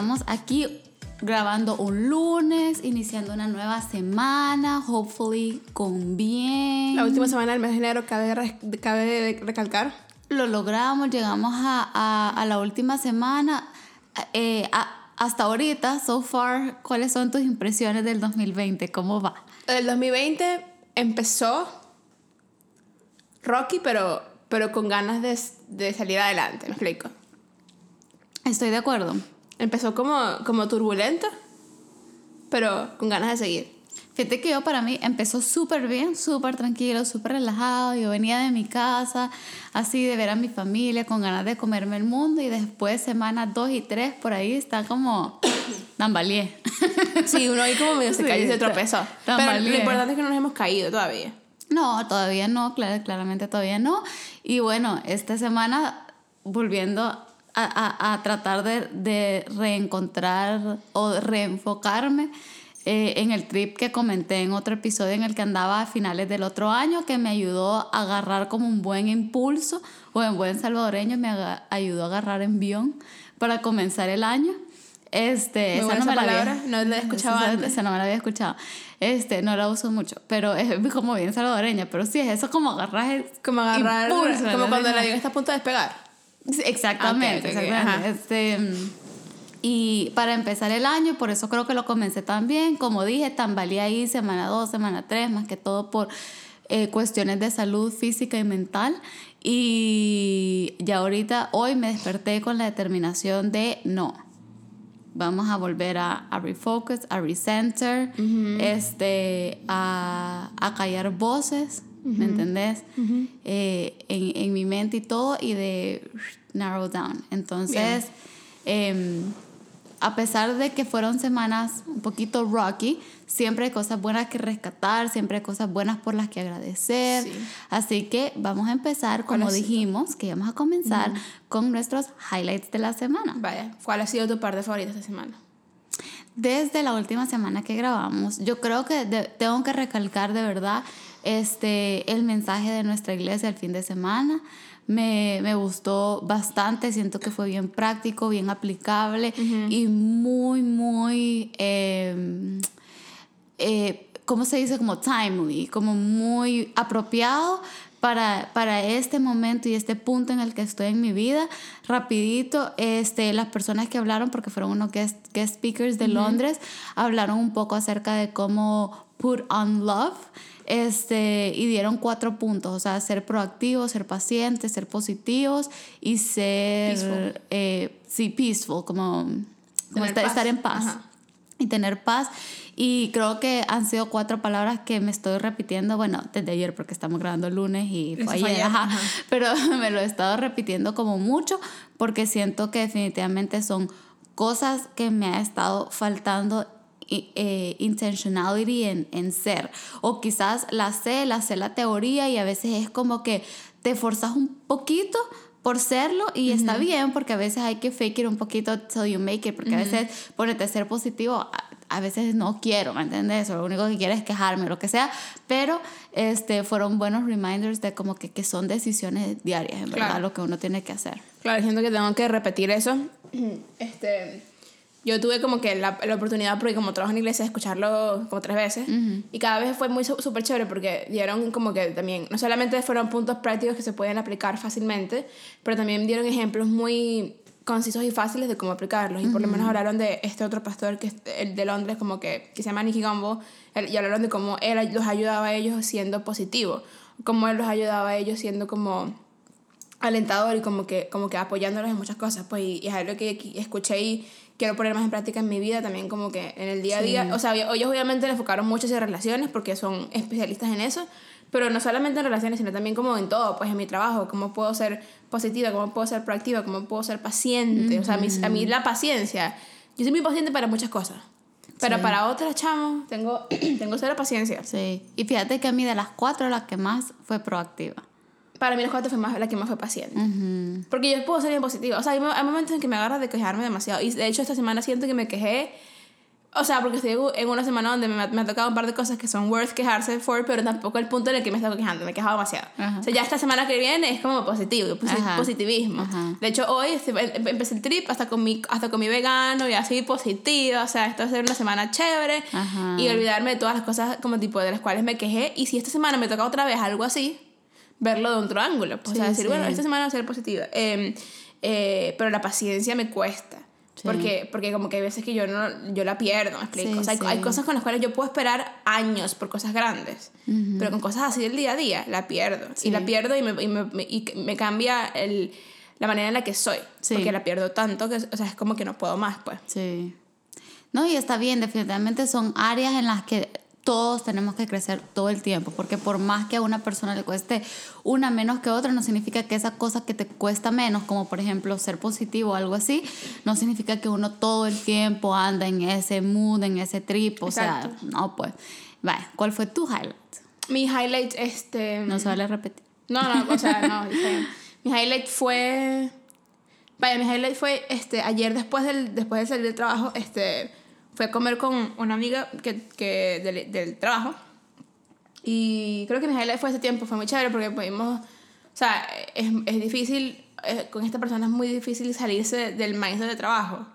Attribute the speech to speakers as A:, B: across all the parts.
A: Estamos aquí grabando un lunes, iniciando una nueva semana, hopefully con bien.
B: La última semana del mes de enero cabe, cabe recalcar.
A: Lo logramos, llegamos a, a, la última semana. Eh, hasta ahorita, so far, ¿cuáles son tus impresiones del 2020? ¿Cómo va?
B: El 2020 empezó rocky, pero, pero con ganas de, de salir adelante, ¿me explico?
A: Estoy de acuerdo.
B: Empezó como, como turbulento, pero con ganas de seguir.
A: Fíjate que yo para mí empezó súper bien, súper tranquilo, súper relajado. Yo venía de mi casa, así de ver a mi familia, con ganas de comerme el mundo. Y después, semanas dos y tres, por ahí está como tambaleé.
B: Sí, uno ahí como medio se cayó y se tropezó. Pero lo importante es que no nos hemos caído todavía.
A: No, todavía no, claramente todavía no. Y bueno, esta semana volviendo a, tratar de, reencontrar o reenfocarme eh, en el trip que comenté en otro episodio en el que andaba a finales del otro año, que me ayudó a agarrar como un buen impulso, o en buen salvadoreño me ayudó a agarrar envión para comenzar el año. Este, esa no me la había, no la he escuchado antes. Esa no me la había escuchado. Este, no la uso mucho, pero es como bien salvadoreña, pero sí, es eso como agarrar
B: como agarrar impulso, como cuando la avión está a punto de despegar.
A: Exactamente, exactamente. Este, y para empezar el año, por eso creo que lo comencé también, como dije, tambalé ahí semana 2, semana 3, más que todo por eh, cuestiones de salud física y mental. Y ya ahorita, hoy me desperté con la determinación de no, vamos a volver a, a refocus, a recenter, este, a, a, callar voces, ¿me entendés? Eh, en, en, mi mente y todo, y de narrow down. Entonces, eh, a pesar de que fueron semanas un poquito rocky, siempre hay cosas buenas que rescatar, siempre hay cosas buenas por las que agradecer. Así que vamos a empezar, como dijimos, que vamos a comenzar con nuestros highlights de la semana.
B: Vaya, ¿cuál ha sido tu parte favorita esta semana?
A: Desde la última semana que grabamos, yo creo que tengo que recalcar de verdad este, el mensaje de nuestra iglesia el fin de semana me, me, gustó bastante, siento que fue bien práctico, bien aplicable y muy, muy, eh, eh, ¿cómo se dice? Como timely, como muy apropiado para, para, este momento y este punto en el que estoy en mi vida. Rapidito, este, las personas que hablaron, porque fueron unos guest, guest speakers de Londres, hablaron un poco acerca de cómo put on love este, y dieron cuatro puntos, o sea, ser proactivos, ser pacientes, ser positivos y ser, peaceful. Eh, sí, peaceful, como, como estar, en paz y tener paz. Y creo que han sido cuatro palabras que me estoy repitiendo, bueno, desde ayer porque estamos grabando el lunes y fue ayer, pero me lo he estado repitiendo como mucho porque siento que definitivamente son cosas que me ha estado faltando eh, intentionality en, en, ser. O quizás la sé, la sé la teoría y a veces es como que te forzas un poquito por serlo y está bien porque a veces hay que fake it un poquito till you make it porque a veces ponerte a ser positivo a, veces no quiero, ¿me entiendes? O lo único que quiero es quejarme, lo que sea, pero este, fueron buenos reminders de como que, que son decisiones diarias, en verdad, lo que uno tiene que hacer.
B: Claro, siento que tengo que repetir eso. Este, yo tuve como que la, la, oportunidad, porque como trabajo en iglesia, de escucharlo como tres veces. Y cada vez fue muy súper chévere porque dieron como que también, no solamente fueron puntos prácticos que se pueden aplicar fácilmente, pero también dieron ejemplos muy concisos y fáciles de cómo aplicarlos. Y por lo menos hablaron de este otro pastor, que es el de Londres, como que, que se llama Nicky Gumbo, y hablaron de cómo él los ayudaba a ellos siendo positivo, cómo él los ayudaba a ellos siendo como alentador y como que, como que apoyándolos en muchas cosas. Pues, y, es algo que escuché y quiero poner más en práctica en mi vida, también como que en el día a día. O sea, ellos obviamente le enfocaron mucho en relaciones porque son especialistas en eso, pero no solamente en relaciones, sino también como en todo, pues en mi trabajo, cómo puedo ser positiva, cómo puedo ser proactiva, cómo puedo ser paciente. O sea, a mí, a mí la paciencia, yo soy muy paciente para muchas cosas. Pero para otras, chamo, tengo, tengo cero paciencia.
A: Sí. Y fíjate que a mí de las cuatro, la que más fue proactiva
B: para mí los cuatro fue más, la que más fue paciente. Porque yo puedo ser bien positiva. O sea, hay, momentos en que me agarra de quejarme demasiado. Y de hecho esta semana siento que me quejé O sea, porque estoy en una semana donde me, me, ha tocado un par de cosas que son worth quejarse for, pero tampoco el punto en el que me estoy quejando, me he quejado demasiado. O sea, ya esta semana que viene es como positivo, positivismo. De hecho, hoy este, em, empecé el trip hasta con, mi, hasta con mi vegano y así positiva, o sea, esto va a ser una semana chévere y olvidarme de todas las cosas como tipo de las cuales me quejé. Y si esta semana me toca otra vez algo así, verlo de otro ángulo. Pues, o sea, decir, bueno, esta semana va a ser positiva. Eh, eh, pero la paciencia me cuesta. Porque, porque como que hay veces que yo, no, yo la pierdo, ¿me explico? o sea, hay, cosas con las cuales yo puedo esperar años por cosas grandes, pero con cosas así del día a día la pierdo. Y la pierdo y me, y me, y me cambia el, la manera en la que soy. Porque la pierdo tanto que, o sea, es como que no puedo más, pues.
A: Sí. No, y está bien, definitivamente son áreas en las que todos tenemos que crecer todo el tiempo, porque por más que a una persona le cueste una menos que otra, no significa que esa cosa que te cuesta menos, como por ejemplo ser positivo o algo así, no significa que uno todo el tiempo anda en ese mood, en ese trip, o sea, no, pues. Vaya, ¿cuál fue tu highlight?
B: Mi highlight, este...
A: No se vale repetir.
B: No, no, o sea, no. mi highlight fue... Vaya, mi highlight fue, este, ayer después, del, después de salir del trabajo, este fui a comer con una amiga que, que del, del, trabajo. Y creo que mi highlight fue ese tiempo, fue muy chévere porque pudimos, o sea, es, es difícil, eh, con esta persona es muy difícil salirse del mindset de trabajo.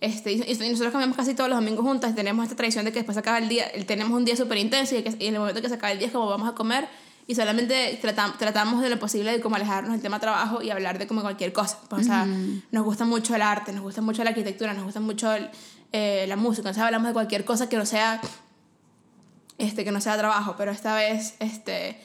B: este, y, nosotros comemos casi todos los domingos juntas, tenemos esta tradición de que después se acaba el día, tenemos un día súper intenso y, que, y en el momento que se acaba el día es como vamos a comer y solamente tratamos, tratamos de lo posible de como alejarnos del tema trabajo y hablar de como cualquier cosa. Pues, o sea, nos gusta mucho el arte, nos gusta mucho la arquitectura, nos gusta mucho el, eh, la música. Entonces hablamos de cualquier cosa que no sea, este, que no sea trabajo, pero esta vez, este,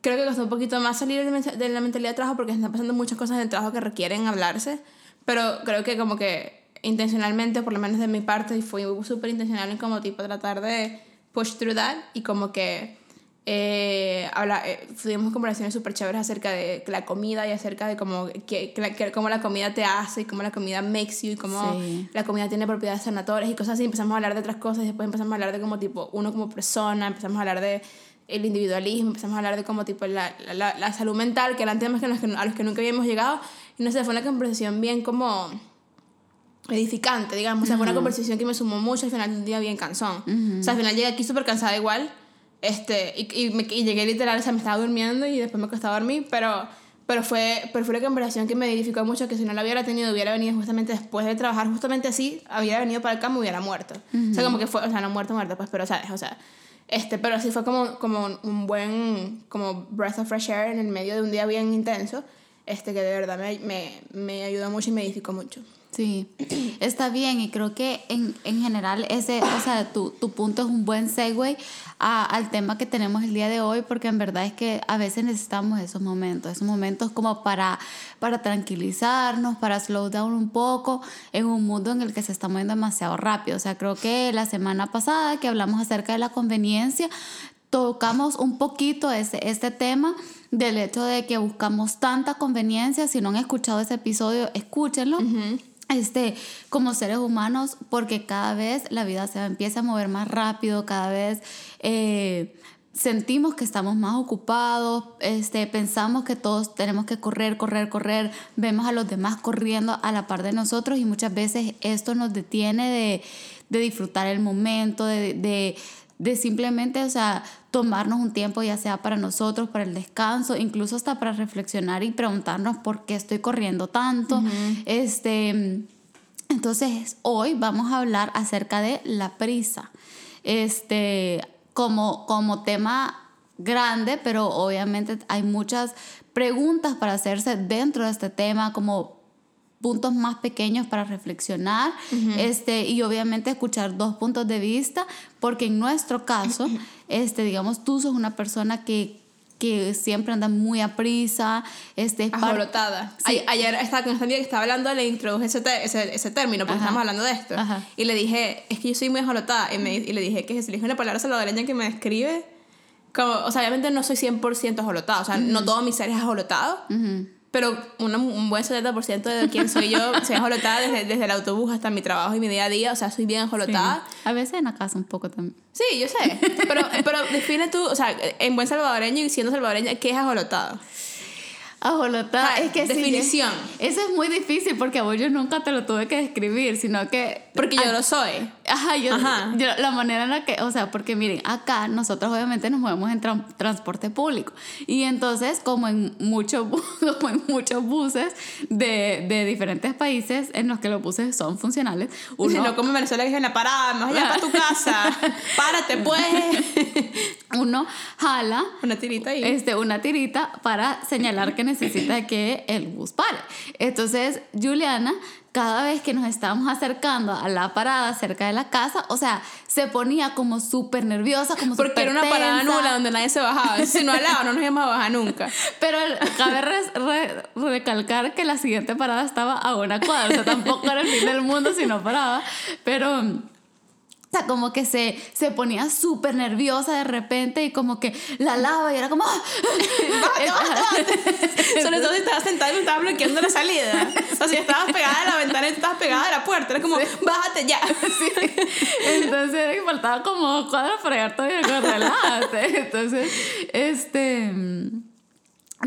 B: creo que costó un poquito más salir de la mentalidad de trabajo porque están pasando muchas cosas en el trabajo que requieren hablarse, pero creo que como que intencionalmente, por lo menos de mi parte, fui súper intencional en como tipo tratar de push through that y como que eh, habla, eh, tuvimos conversaciones súper chéveres acerca de la comida y acerca de cómo, que, que, cómo la comida te hace y cómo la comida makes you y cómo la comida tiene propiedades sanatorias y cosas así. Empezamos a hablar de otras cosas y después empezamos a hablar de como tipo uno como persona, empezamos a hablar de el individualismo, empezamos a hablar de como tipo la, la, la salud mental, que eran temas que, a los que nunca habíamos llegado. Y no sé, fue una conversación bien como edificante, digamos. O sea, fue una conversación que me sumó mucho al final del día bien cansón. O sea, al final llegué aquí súper cansada igual este, y, y, me, y, llegué literal, o sea, me estaba durmiendo y después me costaba dormir, pero, pero, fue, pero fue una conversación que me edificó mucho, que si no la hubiera tenido, hubiera venido justamente después de trabajar, justamente así, había venido para acá, me hubiera muerto. O sea, como que fue, o sea, no muerto, muerto, pues, pero, ¿sabes? O sea, este, pero sí fue como, como un buen, como breath of fresh air en el medio de un día bien intenso, este, que de verdad me, me, me ayudó mucho y me edificó mucho.
A: Sí, está bien y creo que en, en general ese, o sea, tu, tu, punto es un buen segue a, al tema que tenemos el día de hoy porque en verdad es que a veces necesitamos esos momentos, esos momentos como para, para tranquilizarnos, para slow down un poco en un mundo en el que se está moviendo demasiado rápido. O sea, creo que la semana pasada que hablamos acerca de la conveniencia, tocamos un poquito ese, este tema del hecho de que buscamos tanta conveniencia. Si no han escuchado ese episodio, escúchenlo este, como seres humanos, porque cada vez la vida se empieza a mover más rápido, cada vez eh, sentimos que estamos más ocupados, este, pensamos que todos tenemos que correr, correr, correr, vemos a los demás corriendo a la par de nosotros y muchas veces esto nos detiene de, de disfrutar el momento, de, de de simplemente, o sea, tomarnos un tiempo ya sea para nosotros, para el descanso, incluso hasta para reflexionar y preguntarnos por qué estoy corriendo tanto. Este, entonces, hoy vamos a hablar acerca de la prisa. Este, como, como tema grande, pero obviamente hay muchas preguntas para hacerse dentro de este tema, como puntos más pequeños para reflexionar este, y obviamente escuchar dos puntos de vista, porque en nuestro caso, este, digamos, tú sos una persona que que siempre anda muy a prisa, este,
B: Ajolotada. Sí. Ayer estaba con esta amiga que estaba hablando, le introduje ese, ese, ese, término, porque estamos hablando de esto. Y le dije, es que yo soy muy ajolotada. Y, me, y le dije, que es? Le dije una palabra salvadoreña que me describe. Como, o sea, obviamente no soy 100% ajolotada. O sea, no todo mi ser es ajolotado pero un buen 70% de quién soy yo, soy ajolotada desde, desde, el autobús hasta mi trabajo y mi día a día, o sea, soy bien ajolotada.
A: A veces en la casa un poco también.
B: Sí, yo sé, pero, pero define tú, o sea, en buen salvadoreño y siendo salvadoreña, ¿qué es ajolotada?
A: Ajolotada, es que
B: Definición.
A: eso es muy difícil porque a vos yo nunca te lo tuve que describir, sino que...
B: Porque yo lo soy.
A: Ajá, yo,
B: Ajá.
A: yo- la manera en la que, o sea, porque miren, acá nosotros obviamente nos movemos en tran- transporte público y entonces como en muchos como en muchos buses de, de diferentes países en los que los buses son funcionales,
B: Uno,
A: uno,
B: no como en Venezuela que es en la parada, más allá para tu casa. Párate, pues.
A: uno jala
B: Una tirita ahí.
A: este, una tirita para señalar que necesita que el bus pare. Entonces, Juliana, cada vez que nos estábamos acercando a la parada cerca de la casa, o sea, se ponía como súper nerviosa, como
B: Porque era una parada nula donde nadie se bajaba. Si no al lado, no nos íbamos a bajar nunca.
A: Pero cabe re- re- recalcar que la siguiente parada estaba a una cuadra, o sea, tampoco era el fin del mundo si no paraba, pero... O sea, como que se, se ponía súper nerviosa de repente y como que la lava y era como...
B: Sobre todo si estabas sentada y me estabas bloqueando la salida. O sea, estabas pegada a la ventana y estabas pegada a la puerta. Era como, bájate ya.
A: Entonces faltaba como dos cuadras para llegar todavía con. Entonces, este.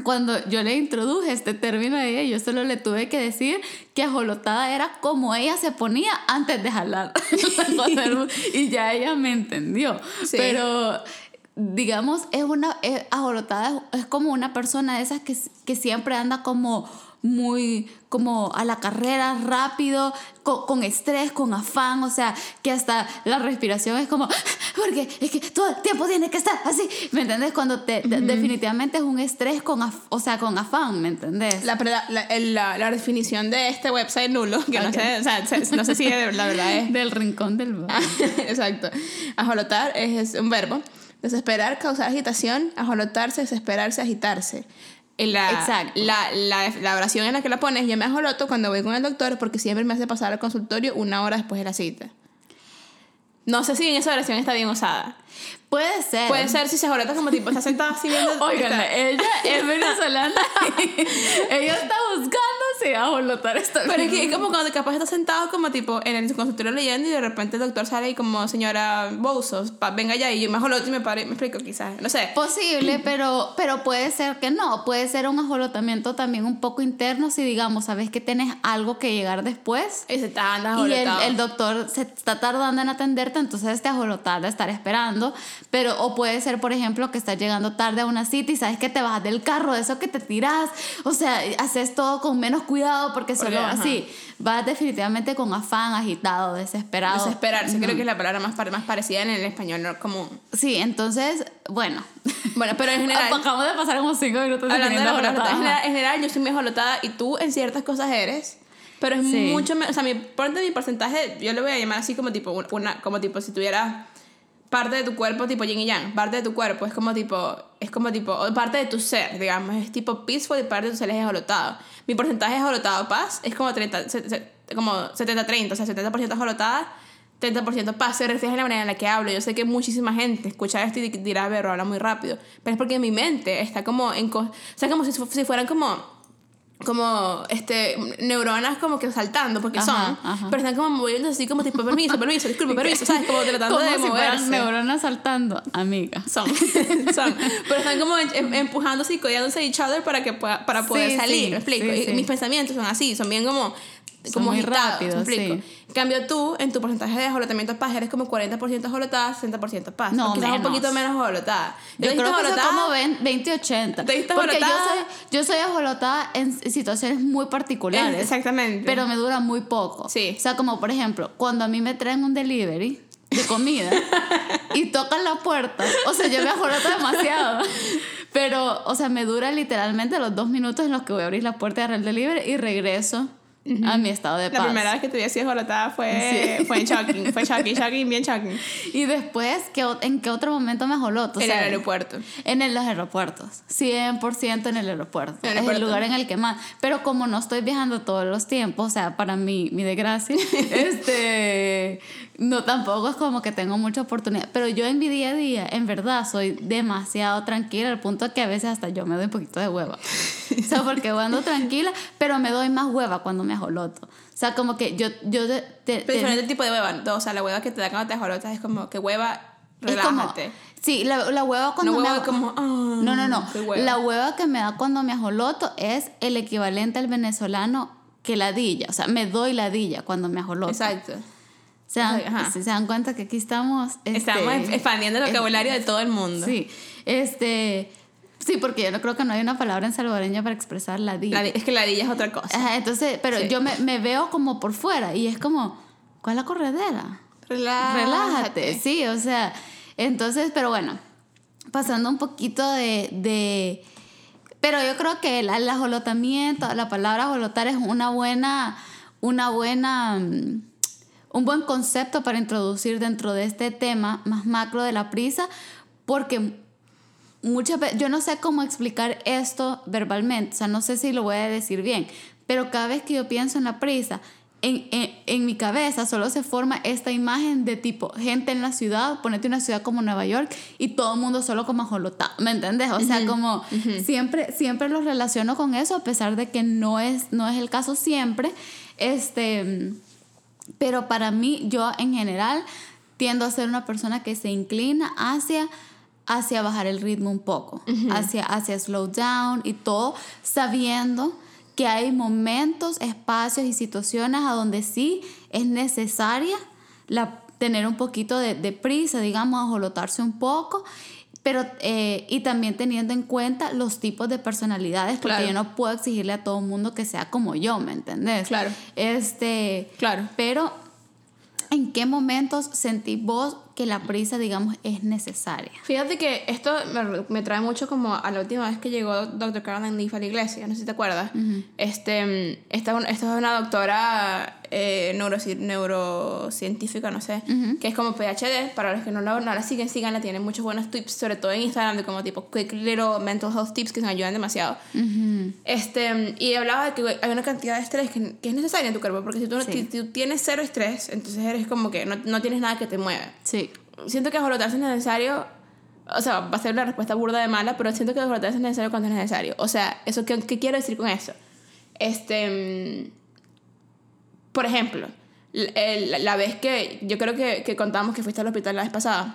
A: Cuando yo le introduje este término a ella, yo solo le tuve que decir que ajolotada era como ella se ponía antes de jalar. y ya ella me entendió.
B: Sí.
A: Pero digamos, es una es- ajolotada es, es como una persona de esas que, que siempre anda como muy como a la carrera rápido con, con estrés con afán o sea que hasta la respiración es como porque es que todo el tiempo tiene que estar así ¿me entiendes? cuando te, te- definitivamente es un estrés con af- o sea con afán ¿me entendés?
B: La, la, la, definición de este website nulo, que no sé, o sea, se- no sé si de- la verdad es.
A: del rincón del valle.
B: Exacto. Ajolotar es, es un verbo. Desesperar, causar agitación, ajolotarse, desesperarse, agitarse. La,
A: Exacto.
B: La, la, la oración en la que la pones, yo me ajoloto cuando voy con el doctor porque siempre me hace pasar al consultorio una hora después de la cita. No sé si en esa oración está bien usada.
A: puede ser
B: Puede ser si se ajolota como tipo, está sentada así viendo...
A: Oigan, ella es venezolana ella está buscando si ajolotar está
B: Pero es que es como cuando capaz está sentado como tipo en el consultorio leyendo y de repente el doctor sale y como señora Bousos, venga ya y yo me ajoloto y me paro y me explico quizás, no sé.
A: Posible, pero, pero puede ser que no. Puede ser un ajolotamiento también un poco interno si, digamos, sabes que tienes algo que llegar después
B: Y se está
A: y el, el doctor se está tardando en atenderte, entonces te ajolotar de estar esperando. Pero, o puede ser, por ejemplo, que estás llegando tarde a una cita y sabes que te bajas del carro, de eso que te tiras. O sea, haces todo con menos cuidado porque solo así. Vas definitivamente con afán, agitado, desesperado.
B: Desesperarse, creo que es la palabra más, más parecida en el español no común.
A: Sí, entonces, bueno.
B: Bueno, pero en general,
A: Acabamos de pasar como cinco minutos
B: hablando de la en general, en general yo soy muy ajolotada y tú en ciertas cosas eres. Pero es
A: Sí.
B: mucho menos, o sea, mi, mi porcentaje, yo lo voy a llamar así como tipo, un- una, como tipo si tuviera parte de tu cuerpo tipo yin y yang, parte de tu cuerpo es como tipo, es como tipo, o parte de tu ser, digamos, es tipo peaceful y parte de tu ser es ajolotado. Mi porcentaje de ajolotado paz es como 30, se- se- como 70-30, o sea, 70% ajolotada, 30% paz, se refleja en la manera en la que hablo. Yo sé que muchísima gente escucha esto y dirá, pero habla muy rápido, pero es porque mi mente está como en, o sea, como si, si fueran como como este neuronas como que saltando porque
A: Ajá,
B: son
A: ajá.
B: pero están como moviendo así como tipo permiso permiso disculpe permiso sabes como tratando de
A: si
B: moverse.
A: neuronas saltando, amiga.
B: son son. Pero están como em- em- empujándose y codeándose a each other para que pueda, para poder
A: Sí,
B: salir
A: sí,
B: me explico
A: sí,
B: Y mis pensamientos son así son bien como como
A: muy
B: agitados,
A: rápidos,
B: ¿me explico?
A: sí.
B: En cambio tú en tu porcentaje de ajolotamiento paz eres como 40% ajolotada 60% paz
A: No,
B: quizás un
A: menos.
B: poquito menos ajolotada
A: Yo
B: ¿Te
A: creo que
B: ajolotada?
A: como 20-80.
B: ¿Te diste
A: Porque yo soy, yo soy ajolotada en situaciones muy particulares.
B: exactamente
A: Pero me dura muy poco.
B: Sí.
A: O sea, como por ejemplo, cuando a mí me traen un delivery de comida y tocan la puerta. O sea, yo me ajoloto demasiado. Pero, o sea, me dura literalmente los dos minutos en los que voy a abrir la puerta y agarrar el delivery y regreso a mi estado de paz.
B: La primera vez que te vi así ajolotada fue, fue en shocking, fue shocking, shocking, bien shocking.
A: Y después, ¿qué ¿en qué otro momento me? O
B: En el aeropuerto.
A: En el- los aeropuertos. 100% en el aeropuerto. Es el lugar en el que más. Pero como no estoy viajando todos los tiempos, o sea, para mi, mi desgracia, este. No, tampoco es como que tengo mucha oportunidad. Pero yo en mi día a día, en verdad, soy demasiado tranquila al punto que a veces hasta yo me doy un poquito de hueva. O sea, porque ando tranquila, pero me doy más hueva cuando me ajoloto. O sea, como que yo. yo de- te-
B: Pero
A: te-
B: diferente tipo de hueva. O sea, la hueva que te da cuando te ajolotas es como que hueva,
A: es como-
B: relájate.
A: sí, la, la hueva cuando
B: no
A: me
B: hueva como. ah,
A: No, no, no.
B: hueva.
A: La hueva que me da cuando me ajoloto es el equivalente al venezolano que ladilla. O sea, me doy ladilla cuando me ajoloto.
B: Exacto.
A: Se dan,
B: Ajá.
A: si se dan cuenta que aquí estamos... este,
B: Estamos expandiendo el vocabulario de todo el mundo.
A: Sí, este... Sí, porque yo no creo que no hay una palabra en salvadoreña para expresar la
B: La es que la ladilla es otra cosa.
A: Ajá, entonces, pero
B: Sí.
A: yo me, me veo como por fuera y es como, ¿cuál es la corredera?
B: Relájate.
A: Relájate, sí, o sea, entonces, pero bueno, pasando un poquito de, de pero yo creo que el, el ajolotamiento, la palabra ajolotar es una buena, una buena, mm, un buen concepto para introducir dentro de este tema más macro de la prisa, porque muchas veces, yo no sé cómo explicar esto verbalmente, o sea, no sé si lo voy a decir bien, pero cada vez que yo pienso en la prisa, en, en, en mi cabeza solo se forma esta imagen de tipo gente en la ciudad, ponete una ciudad como Nueva York y todo el mundo solo como ajolotado, ¿me entiendes? O sea, como siempre, siempre lo relaciono con eso, a pesar de que no es, no es el caso siempre, este, pero para mí, yo en general tiendo a ser una persona que se inclina hacia hacia bajar el ritmo un poco, hacia, hacia slow down y todo, sabiendo que hay momentos, espacios y situaciones a donde sí es necesaria la, tener un poquito de, de prisa, digamos, ajolotarse un poco, pero eh, y también teniendo en cuenta los tipos de personalidades, porque
B: Claro.
A: yo no puedo exigirle a todo el mundo que sea como yo, ¿me entendés?
B: Claro.
A: Este,
B: Claro.
A: pero ¿en qué momentos sentís vos que la prisa, digamos, es necesaria?
B: Fíjate que esto me, me trae mucho como a la última vez que llegó Dr. Caroline Leaf a la iglesia, no sé si te acuerdas. este, esta, es un- esta es una doctora eh, neuroci- neurocientífica, no sé, que es como PhD, para los que no la, no la siguen, síganla, tiene muchos buenos tips, sobre todo en Instagram, de como tipo quick little mental health tips que nos ayudan demasiado. este, y hablaba de que hay una cantidad de estrés que, que es necesaria en tu cuerpo, porque si tú, no-
A: Sí.
B: si tú tienes cero estrés, entonces eres como que no, no tienes nada que te mueve
A: Sí.
B: Siento que ajolotarse es necesario. O sea, va a ser una respuesta burda de mala, pero siento que ajolotarse es necesario cuando es necesario. O sea, ¿eso qué, qué quiero decir con eso? Este. mm, Por ejemplo, l- el- la vez que yo creo que, que contamos que fuiste al hospital la vez pasada,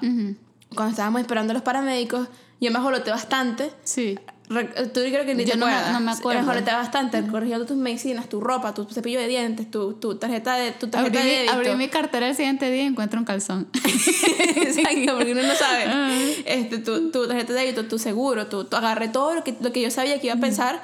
B: cuando estábamos esperando a los paramédicos, yo me ajoloté bastante.
A: Sí.
B: Re- Tú creo que ni
A: Yo
B: te
A: no me- no me acuerdo.
B: Me ajoloté bastante, corrigiendo tus medicinas, tu ropa, tu cepillo de dientes, tu, tu tarjeta de, tu tarjeta
A: Abrí,
B: de débito.
A: abrí mi cartera el siguiente día y encuentro un calzón.
B: Exacto, porque uno no sabe.
A: Ah.
B: este, tu, tu tarjeta de débito, tu seguro, tu, tu agarré todo lo que, lo que yo sabía que iba a pensar.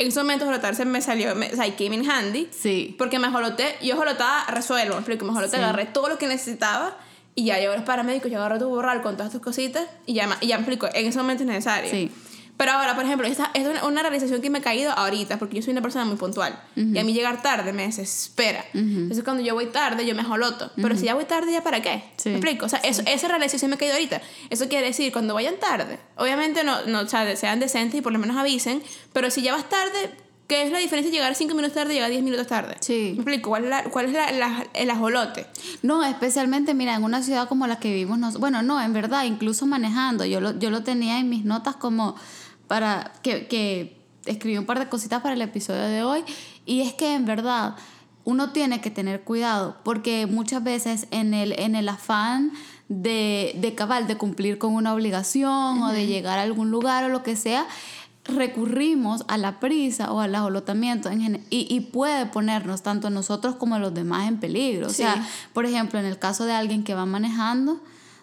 B: En ese momento jolotarse me salió, me, o sea, came in handy.
A: Sí.
B: Porque me joloté, yo jolotaba, resuelvo, me explico, me joloté,
A: Sí.
B: agarré todo lo que necesitaba y ya llegó los paramédicos, yo agarré tu borral con todas tus cositas y ya, y ya me explico, en ese momento es necesario.
A: Sí.
B: Pero ahora, por ejemplo, esta es una, realización que me ha caído ahorita, porque yo soy una persona muy puntual. Y a mí llegar tarde me desespera. Entonces, cuando yo voy tarde, yo me joloto. Pero si ya voy tarde, ¿ya para qué?
A: Sí.
B: ¿Me explico? O sea, eso, esa realización me ha caído ahorita. Eso quiere decir, cuando vayan tarde, obviamente no, no o sea, sean decentes y por lo menos avisen, pero si ya vas tarde, ¿qué es la diferencia de llegar 5 minutos tarde y llegar 10 minutos tarde?
A: Sí.
B: ¿Me explico? ¿Cuál es, la, cuál es la, la- el ajolote?
A: No, especialmente, mira, en una ciudad como la que vivimos, bueno, no, en verdad, incluso manejando, yo lo, yo lo tenía en mis notas como para que, que escribí un par de cositas para el episodio de hoy, y es que en verdad uno tiene que tener cuidado, porque muchas veces en el, en el afán de, de cabal, de cumplir con una obligación o de llegar a algún lugar o lo que sea, recurrimos a la prisa o al ajolotamiento en gen- y, y puede ponernos tanto a nosotros como a los demás en peligro. O sea, por ejemplo, en el caso de alguien que va manejando, o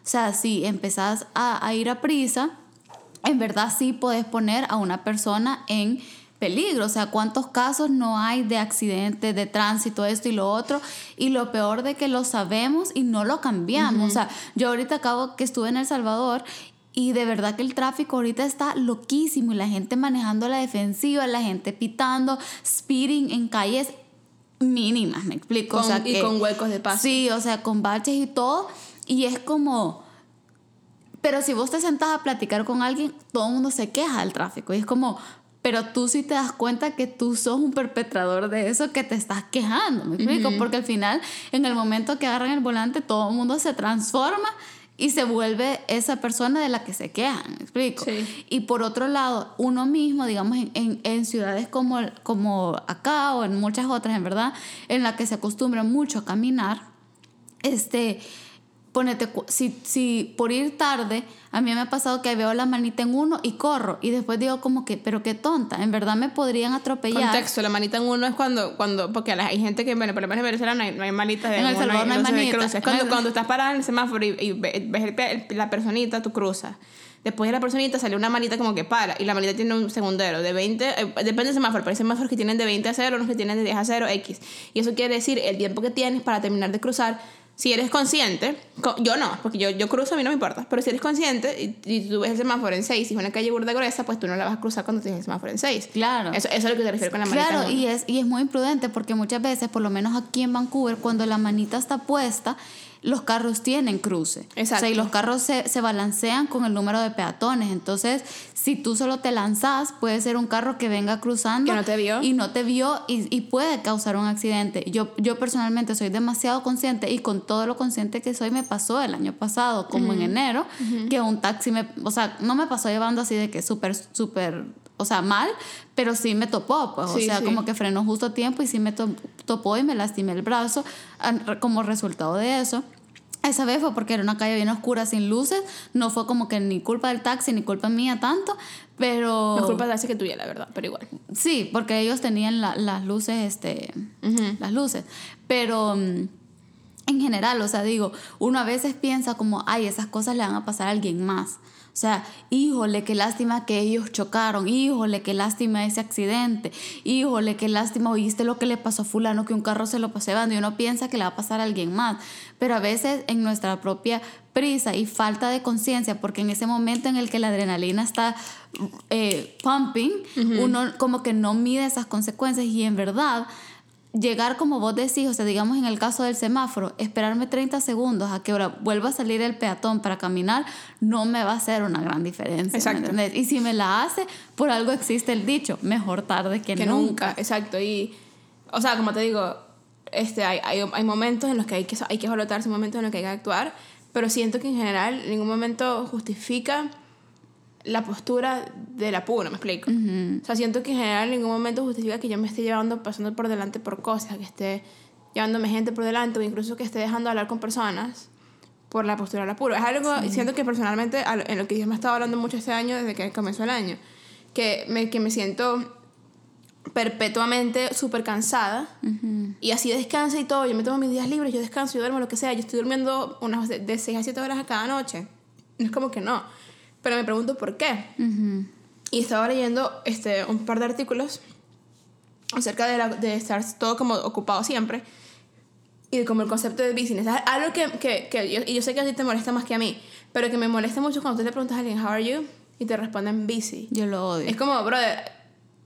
A: sea, si empezás a, a ir a prisa, en verdad sí podés poner a una persona en peligro. O sea, ¿cuántos casos no hay de accidentes, de tránsito, esto y lo otro? Y lo peor de que lo sabemos y no lo cambiamos. O sea, yo ahorita acabo que estuve en El Salvador y de verdad que el tráfico ahorita está loquísimo y la gente manejando la defensiva, la gente pitando, speeding en calles mínimas, me explico. o sea,
B: y
A: que-
B: con huecos de paso.
A: Sí, o sea, con baches y todo. Y es como... Pero si vos te sentás a platicar con alguien, todo el mundo se queja del tráfico. Y es como, pero tú sí te das cuenta que tú sos un perpetrador de eso que te estás quejando. ¿Me explico? Porque al final, en el momento que agarran el volante, todo el mundo se transforma y se vuelve esa persona de la que se quejan. ¿Me explico?
B: Sí.
A: Y por otro lado, uno mismo, digamos, en, en, en ciudades como, como acá o en muchas otras, en verdad, en la que se acostumbra mucho a caminar, este, ponete, si, si por ir tarde, a mí me ha pasado que veo la manita en uno y corro y después digo como que, pero qué tonta, en verdad me podrían atropellar.
B: Contexto, la manita en uno es cuando, cuando porque hay gente que, bueno, por lo menos en Venezuela no hay, no hay manitas de
A: En El Salvador no hay manitas.
B: Es cuando, cuando estás parada en el semáforo y, y ves el, la personita, tú cruzas. Después de la personita sale una manita como que para. Y la manita tiene un segundero de 20. Eh, depende del semáforo. Pero hay semáforos que tienen de 20 a 0, unos que tienen de 10 a 0, X. Y eso quiere decir el tiempo que tienes para terminar de cruzar. Si eres consciente, yo no, porque yo, yo cruzo, a mí no me importa. Pero si eres consciente y, y tú ves el semáforo en 6 y es una calle burda gruesa, pues tú no la vas a cruzar cuando tienes el semáforo en 6.
A: Claro.
B: Eso, eso es lo que te refiero con la manita.
A: Claro, y es, y es muy imprudente porque muchas veces, por lo menos aquí en Vancouver, cuando la manita está puesta, los carros tienen cruce.
B: Exacto.
A: O sea, y los carros se, se balancean con el número de peatones. Entonces, si tú solo te lanzas, puede ser un carro que venga cruzando.
B: Que no te vio.
A: Y no te vio y, y puede causar un accidente. Yo, yo personalmente soy demasiado consciente y con todo lo consciente que soy, me pasó el año pasado, como en enero, que un taxi me. O sea, no me pasó llevando así de que súper, súper. O sea, mal, pero sí me topó, pues.
B: Sí,
A: o sea,
B: sí.
A: como que frenó justo a tiempo y sí me to- topó y me lastimé el brazo como resultado de eso. Esa vez fue porque era una calle bien oscura, sin luces. No fue como que ni culpa del taxi, ni culpa mía tanto. Pero.
B: No es culpa de así que tuya, la verdad, pero igual.
A: Sí, porque ellos tenían la- las luces, este. Las luces. Pero. mm, En general, o sea, digo, uno a veces piensa como, ay, esas cosas le van a pasar a alguien más. O sea, híjole, qué lástima que ellos chocaron, híjole, qué lástima ese accidente, híjole, qué lástima, oíste lo que le pasó a fulano, que un carro se lo pasó llevando. Y uno piensa que le va a pasar a alguien más. Pero a veces en nuestra propia prisa y falta de conciencia, porque en ese momento en el que la adrenalina está eh, pumping, uno como que no mide esas consecuencias. Y en verdad llegar como vos decís, o sea, digamos en el caso del semáforo, esperarme 30 segundos a que ahora vuelva a salir el peatón para caminar, no me va a hacer una gran diferencia. ¿me
B: Exacto.
A: entendés? Y si me la hace, por algo existe el dicho, mejor tarde que,
B: que
A: nunca.
B: nunca. exacto. Y, o sea, como te digo, este, hay, hay, hay momentos en los que hay que, hay que momentos en los que hay que actuar, pero siento que en general en ningún momento justifica la postura del apuro, me explico. O sea, siento que en general en ningún momento justifica que yo me esté llevando, pasando por delante por cosas, que esté llevándome gente por delante o incluso que esté dejando de hablar con personas por la postura del apuro. Es algo, siento que personalmente, al- en lo que yo me he estado hablando mucho este año, desde que comenzó el año, que me, que me siento perpetuamente súper cansada y así descansa y todo. Yo me tomo mis días libres, yo descanso, yo duermo lo que sea. Yo estoy durmiendo unas de, de 6 a 7 horas a cada noche. No es como que no. Pero me pregunto por qué. Y estaba leyendo este, un par de artículos acerca de, la- de estar todo como ocupado siempre y como el concepto de business. Es Algo que, que, que yo, y yo sé que a ti te molesta más que a mí, pero que me molesta mucho cuando tú le preguntas a alguien, how are you? Y te responden busy.
A: Yo lo odio.
B: Es como, brother,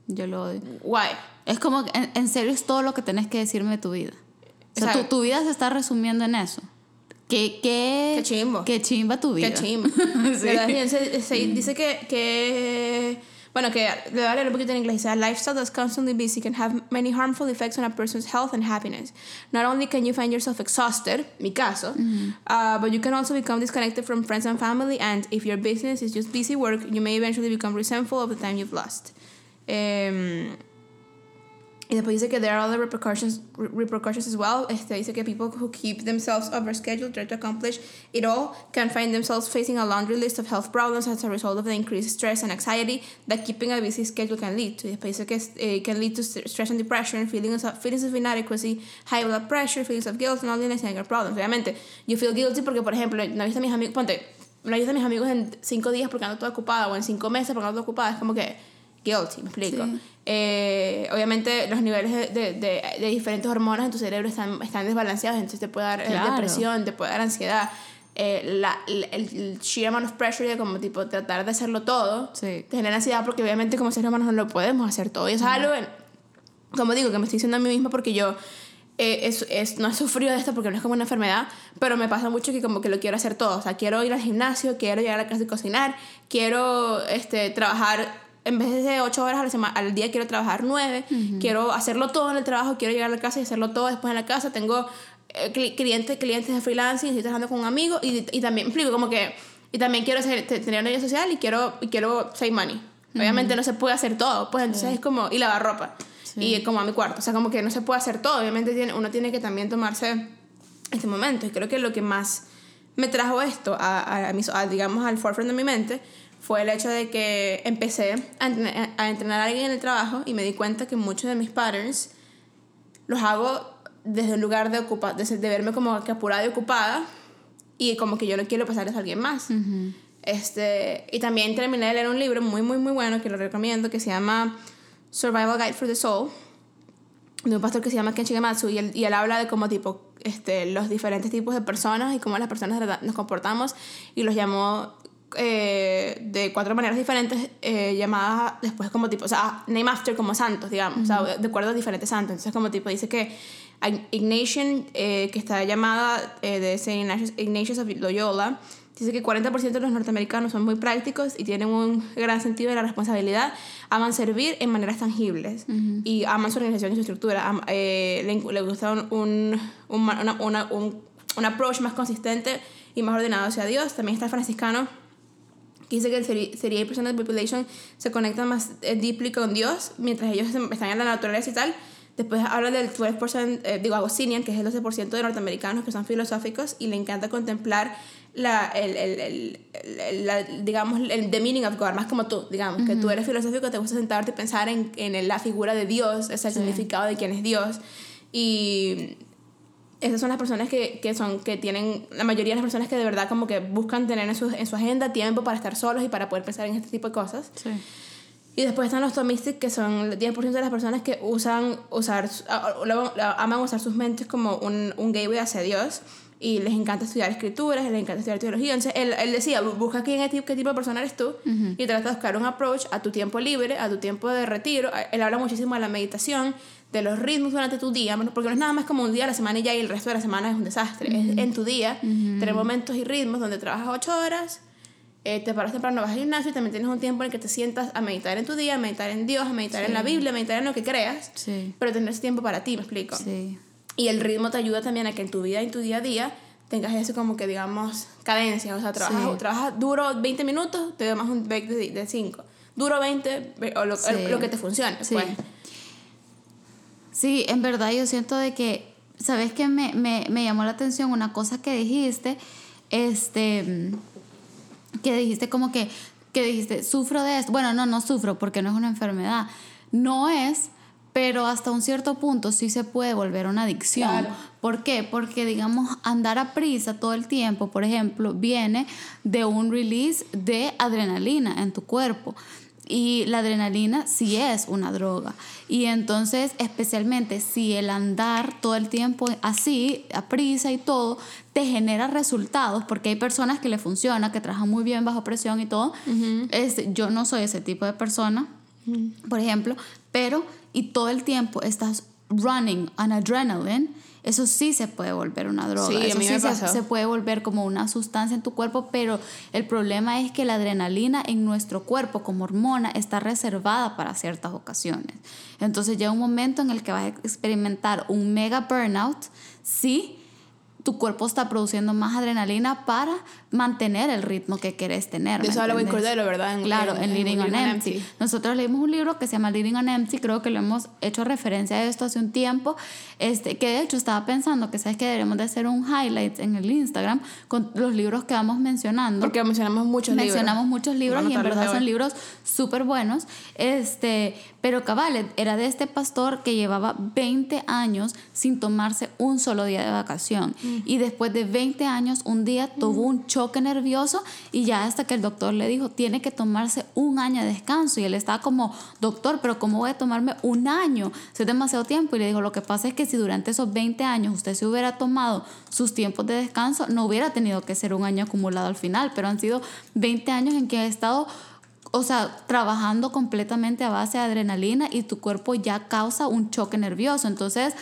A: Yo lo odio.
B: why?
A: Es como, en, en serio, es todo lo que tenés que decirme de tu vida. O sea, tu, tu vida se está resumiendo en eso. ¿Qué, qué,
B: Qué chimbo.
A: Qué chimba tu vida.
B: Qué chimbo.
A: Sí.
B: Dice que, que, bueno, que le voy a leer un poquito en inglés. Dice, a lifestyle that's constantly busy can have many harmful effects on a person's health and happiness. Not only can you find yourself exhausted, mi caso, uh, but you can also become disconnected from friends and family. And if your business is just busy work, you may eventually become resentful of the time you've lost. Em, y después dice que there are other repercussions, re- repercussions as well. Este, dice que people who keep themselves overscheduled, try to accomplish it all, can find themselves facing a laundry list of health problems as a result of the increased stress and anxiety that keeping a busy schedule can lead to. Y después dice que eh, can lead to st- stress and depression, feelings of, feelings of inadequacy, high blood pressure, feelings of guilt, loneliness, and anger problems. Obviamente, you feel guilty porque, por ejemplo, no he visto a mis amigos, ponte, no he visto a mis amigos en cinco días porque ando toda ocupada o en cinco meses porque ando toda ocupada. Es como que guilty, me explico.
A: Sí.
B: Eh, obviamente los niveles de, de, de, de diferentes hormonas en tu cerebro están, están desbalanceados, entonces te puede dar eh,
A: Claro.
B: depresión, te puede dar ansiedad. Eh, la, el, el sheer amount of pressure de como tipo tratar de hacerlo todo
A: Sí.
B: te genera ansiedad porque obviamente como seres humanos no lo podemos hacer todo y es algo en- como digo que me estoy diciendo a mí misma porque yo eh, es, es, no he sufrido de esto porque no es como una enfermedad pero me pasa mucho que como que lo quiero hacer todo o sea quiero ir al gimnasio quiero llegar a la casa y cocinar quiero este trabajar en vez de 8 horas a la semana, al día quiero trabajar 9, quiero hacerlo todo en el trabajo, quiero llegar a la casa y hacerlo todo después en la casa, tengo eh, cli- clientes, clientes de freelancing, estoy trabajando con un amigo y, y también, explico, como que, y también quiero ser, te- tener una vida social y quiero, y quiero save money. Obviamente no se puede hacer todo, pues entonces es como, y lavar ropa, y como a mi cuarto, o sea, como que no se puede hacer todo, obviamente tiene, uno tiene que también tomarse este momento, y creo que lo que más me trajo esto a, a, mis- a, digamos, al forefront de mi mente fue el hecho de que empecé a entrenar, a entrenar a alguien en el trabajo y me di cuenta que muchos de mis patterns los hago desde un lugar de, ocupa, de, de verme como que apurada y ocupada y como que yo no quiero pasarles a alguien más. este, y también terminé de leer un libro muy, muy, muy bueno que lo recomiendo que se llama Survival Guide for the Soul de un pastor que se llama Ken Shigematsu y él, y él habla de cómo tipo este, los diferentes tipos de personas y cómo las personas nos comportamos y los llamó eh, de cuatro maneras diferentes eh, llamadas después como tipo, o sea, name after como santos, digamos, o sea, de acuerdo a diferentes santos. Entonces como tipo dice que Ignatian, eh, que está llamada eh, de Saint Ignatius, Ignatius of Loyola, dice que 40% de los norteamericanos son muy prácticos y tienen un gran sentido de la responsabilidad, aman servir en maneras tangibles y aman su organización y su estructura, am- eh, le, le gusta un, un, un, una- una- un, un approach más consistente y más ordenado hacia Dios. También está el franciscano dice que el 38% de la population se conecta más eh, deeply con Dios mientras ellos se- están en la naturaleza y tal. Después habla del 12%, eh, digo, Agostinian, que es el 12% de norteamericanos que son filosóficos y le encanta contemplar la, el, el, el, la- digamos, el the meaning of God, más como tú, digamos, que tú eres filosófico, te gusta sentarte y pensar en, en la figura de Dios, es el significado de quién es Dios. Y esas son las personas que, que son que tienen la mayoría de las personas que de verdad como que buscan tener en su, en su agenda tiempo para estar solos y para poder pensar en este tipo de cosas
A: Sí.
B: y después están los Thomistic que son el 10% de las personas que usan usar aman usar sus mentes como un, un gateway hacia Dios y les encanta estudiar escrituras, les encanta estudiar teología. Entonces, él, él decía, "Bu- busca quién es, ti- qué tipo de persona eres tú y trata de buscar un approach a tu tiempo libre, a tu tiempo de retiro. Él habla muchísimo de la meditación, de los ritmos durante tu día, porque no es nada más como un día a la semana y ya y el resto de la semana es un desastre. Es en tu día, tener momentos y ritmos donde trabajas ocho horas, eh, te paras temprano, vas al gimnasio y también tienes un tiempo en el que te sientas a meditar en tu día, a meditar en Dios, a meditar en la Biblia, a meditar en lo que creas,
A: Sí.
B: pero tener ese tiempo para ti, me explico.
A: Sí.
B: Y el ritmo te ayuda también a que en tu vida y en tu día a día tengas eso como que, digamos, cadencia. O sea, trabajas,
A: Sí.
B: trabajas duro 20 minutos, te das un break de 5. Duro 20, o lo, que te funcione. Pues.
A: Sí, en verdad yo siento de que, ¿sabes qué? Me, me, me llamó la atención una cosa que dijiste, este, que dijiste como que, que dijiste, sufro de esto. Bueno, no, no sufro porque no es una enfermedad. No es, pero hasta un cierto punto sí se puede volver una adicción.
B: Claro.
A: ¿Por qué? Porque, digamos, andar a prisa todo el tiempo, por ejemplo, viene de un release de adrenalina en tu cuerpo. Y la adrenalina sí es una droga. Y entonces, especialmente si el andar todo el tiempo así, a prisa y todo, te genera resultados, porque hay personas que le funciona, que trabajan muy bien bajo presión y todo. Este, yo no soy ese tipo de persona, por ejemplo, pero y todo el tiempo estás running on adrenaline, eso sí se puede volver una droga.
B: Sí, a
A: eso
B: mí
A: sí
B: me
A: se,
B: pasó.
A: se puede volver como una sustancia en tu cuerpo, pero el problema es que la adrenalina en nuestro cuerpo como hormona está reservada para ciertas ocasiones. Entonces llega un momento en el que vas a experimentar un mega burnout si tu cuerpo está produciendo más adrenalina para mantener el ritmo que quieres tener.
B: De
A: ¿me
B: eso habla Wayne? Cordero, ¿verdad? En-
A: claro,
B: en-
A: en, Leading on
B: Living on
A: Empty.
B: Empty.
A: Nosotros leímos un libro que se llama Leading on Empty, creo que lo hemos hecho referencia a esto hace un tiempo, este, que de hecho estaba pensando que sabes que deberíamos de hacer un highlight en el Instagram con los libros que vamos mencionando.
B: Porque mencionamos muchos
A: Mencionamos
B: libros.
A: muchos libros y en verdad son
B: hoy.
A: libros súper buenos. Este, pero cabal, era de este pastor que llevaba 20 años sin tomarse un solo día de vacación.
B: Mm.
A: Y después de 20 años, un día tuvo un choque nervioso y ya hasta que el doctor le dijo, tiene que tomarse un año de descanso. Y él estaba como, doctor, pero ¿cómo voy a tomarme un año? Es demasiado tiempo. Y le dijo, lo que pasa es que si durante esos 20 años usted se hubiera tomado sus tiempos de descanso, no hubiera tenido que ser un año acumulado al final, pero han sido 20 años en que ha estado o sea, trabajando completamente a base de adrenalina y tu cuerpo ya causa un choque nervioso. Entonces,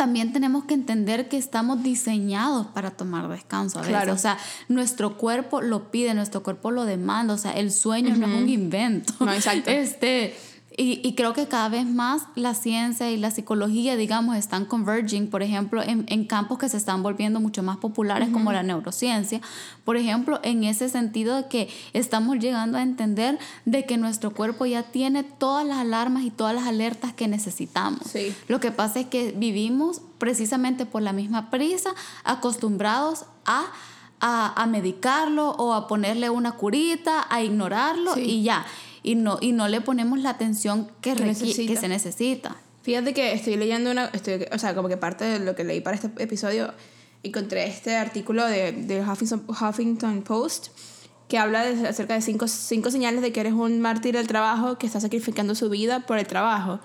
A: también tenemos que entender que estamos diseñados para tomar descanso a veces.
B: Claro.
A: O sea, nuestro cuerpo lo pide, nuestro cuerpo lo demanda. O sea, el sueño no es un invento.
B: No, exacto.
A: Este, y, y creo que cada vez más la ciencia y la psicología, digamos, están converging, por ejemplo, en, en campos que se están volviendo mucho más populares como la neurociencia. Por ejemplo, en ese sentido de que estamos llegando a entender de que nuestro cuerpo ya tiene todas las alarmas y todas las alertas que necesitamos.
B: Sí.
A: Lo que pasa es que vivimos precisamente por la misma prisa, acostumbrados a a, a medicarlo o a ponerle una curita, a ignorarlo y ya. Y no, y no le ponemos la atención que,
B: Que
A: que se necesita.
B: Fíjate que estoy leyendo una, estoy, o sea, como que parte de lo que leí para este episodio, encontré este artículo de, de Huffington, Huffington Post que habla de- acerca de cinco, cinco señales de que eres un mártir del trabajo que está sacrificando su vida por el trabajo.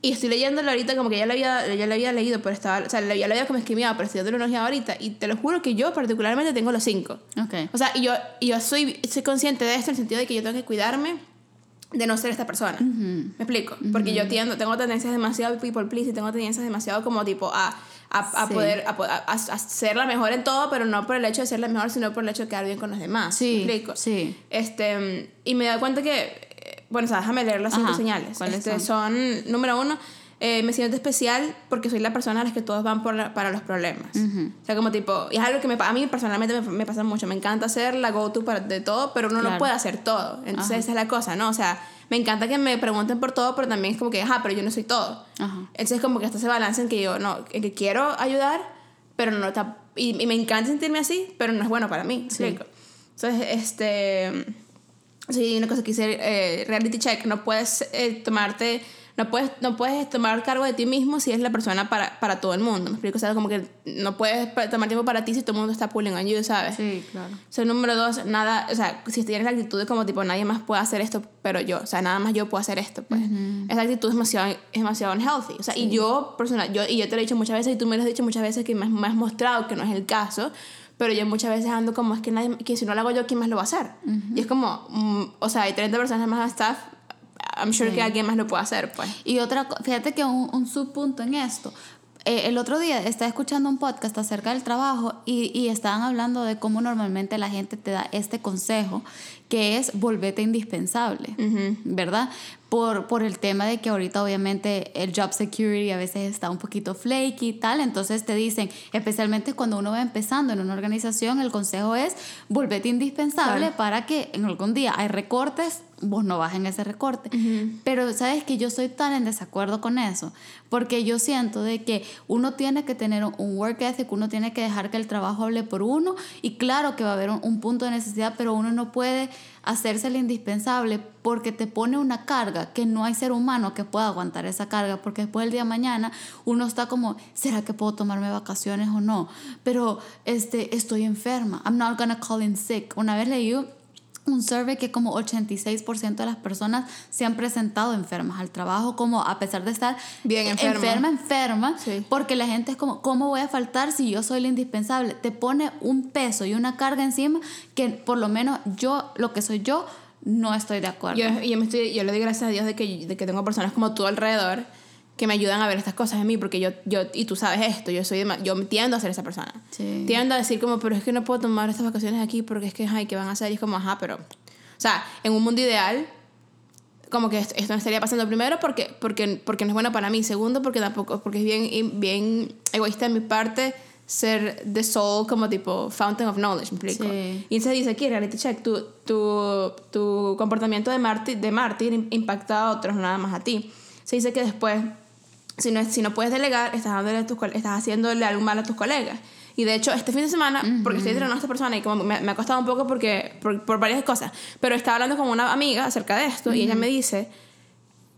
B: Y estoy leyéndolo ahorita como que ya lo había, ya lo había leído, pero estaba, o sea, ya lo había como escribido, pero estoy una ahorita. Y te lo juro que yo particularmente tengo los cinco.
A: Ok.
B: O sea, y yo, y yo soy, soy consciente de esto en el sentido de que yo tengo que cuidarme de no ser esta persona. ¿Me explico? Porque yo tiendo, tengo tendencias demasiado people please y tengo tendencias demasiado como tipo a, a, a
A: Sí.
B: poder, a, ser la mejor en todo, pero no por el hecho de ser la mejor, sino por el hecho de quedar bien con los demás.
A: Sí,
B: ¿Me explico?
A: sí.
B: Este, y me da cuenta que, eh, bueno, o sea, déjame leer las cinco señales.
A: ¿cuáles
B: Este,
A: son?
B: son, número uno, eh, me siento especial porque soy la persona a la que todos van por para los problemas. O sea, como tipo, y es algo que me, a mí personalmente me, me pasa mucho. Me encanta ser la go-to de todo, pero uno no
A: Claro.
B: puede hacer todo. Entonces,
A: Ajá.
B: esa es la cosa, ¿no? O sea, me encanta que me pregunten por todo, pero también es como que, ajá, pero yo no soy todo.
A: Ajá.
B: Entonces, como que está ese balance en que yo, no, en que quiero ayudar, pero no está. Y, y me encanta sentirme así, pero no es bueno para mí. ¿me
A: Sí.
B: Entonces, este. Sí, una cosa que hice, eh, reality check, no puedes eh, tomarte, no puedes, no puedes tomar cargo de ti mismo si eres la persona para, para todo el mundo, ¿me explico? O sea, como que no puedes tomar tiempo para ti si todo el mundo está pulling on you, ¿sabes?
A: Sí, claro.
B: O sea, número dos, nada, o sea, si tienes la actitud de como tipo nadie más puede hacer esto, pero yo, o sea, nada más yo puedo hacer esto, pues. Esa actitud es demasiado, es demasiado unhealthy. O sea, y yo, personal, yo, y yo te lo he dicho muchas veces y tú me lo has dicho muchas veces que me has, me has mostrado que no es el caso, pero yo muchas veces ando como es que nadie, que si no lo hago yo, ¿quién más lo va a hacer? Y es como, mm, o sea, hay 30 personas más de staff, I'm sure que alguien más lo puede hacer, pues.
A: Y otra, fíjate que un, un subpunto en esto. Eh, el otro día estaba escuchando un podcast acerca del trabajo y, y estaban hablando de cómo normalmente la gente te da este consejo, que es volvete indispensable, ¿verdad? Por, por el tema de que ahorita obviamente el job security a veces está un poquito flaky y tal, entonces te dicen, especialmente cuando uno va empezando en una organización, el consejo es volvete indispensable
B: Claro.
A: para que en algún día hay recortes, vos no vas en ese recorte. Pero sabes que yo soy tan en desacuerdo con eso, porque yo siento de que uno tiene que tener un work ethic, uno tiene que dejar que el trabajo hable por uno y claro que va a haber un, un punto de necesidad, pero uno no puede hacerse el indispensable porque te pone una carga que no hay ser humano que pueda aguantar esa carga, porque después del día de mañana uno está como, ¿será que puedo tomarme vacaciones o no? Pero este, estoy enferma, I'm not gonna call in sick. Una vez leí un survey que como 86% de las personas se han presentado enfermas al trabajo, como a pesar de estar
B: Bien enferma.
A: enferma, enferma,
B: Sí.
A: porque la gente es como, ¿cómo voy a faltar si yo soy la indispensable? Te pone un peso y una carga encima que por lo menos yo, lo que soy yo, no estoy de acuerdo.
B: Yo, yo, me estoy, yo le doy gracias a Dios de que, de que tengo personas como tú alrededor que me ayudan a ver estas cosas en mí, porque yo, yo y tú sabes esto, yo soy dema- yo tiendo a ser esa persona.
A: Sí.
B: Tiendo a decir como, pero es que no puedo tomar estas vacaciones aquí porque es que, ay, ¿qué van a hacer? Y es como, ajá, pero... O sea, en un mundo ideal, como que esto, esto no estaría pasando primero porque, porque, porque no es bueno para mí. Segundo, porque tampoco, porque es bien, bien egoísta de mi parte ser the soul como tipo fountain of knowledge, ¿me explico?
A: Sí.
B: Y se dice aquí, reality check, tu, tu, tu comportamiento de mártir, de mártir im- impacta a otros, nada más a ti. Se dice que después, si no, si no puedes delegar, estás, dándole a tus, col- estás haciéndole algo mal a tus colegas. Y de hecho, este fin de semana, porque estoy entrenando a esta persona y como me, me ha costado un poco porque, por, por varias cosas, pero estaba hablando con una amiga acerca de esto y ella me dice,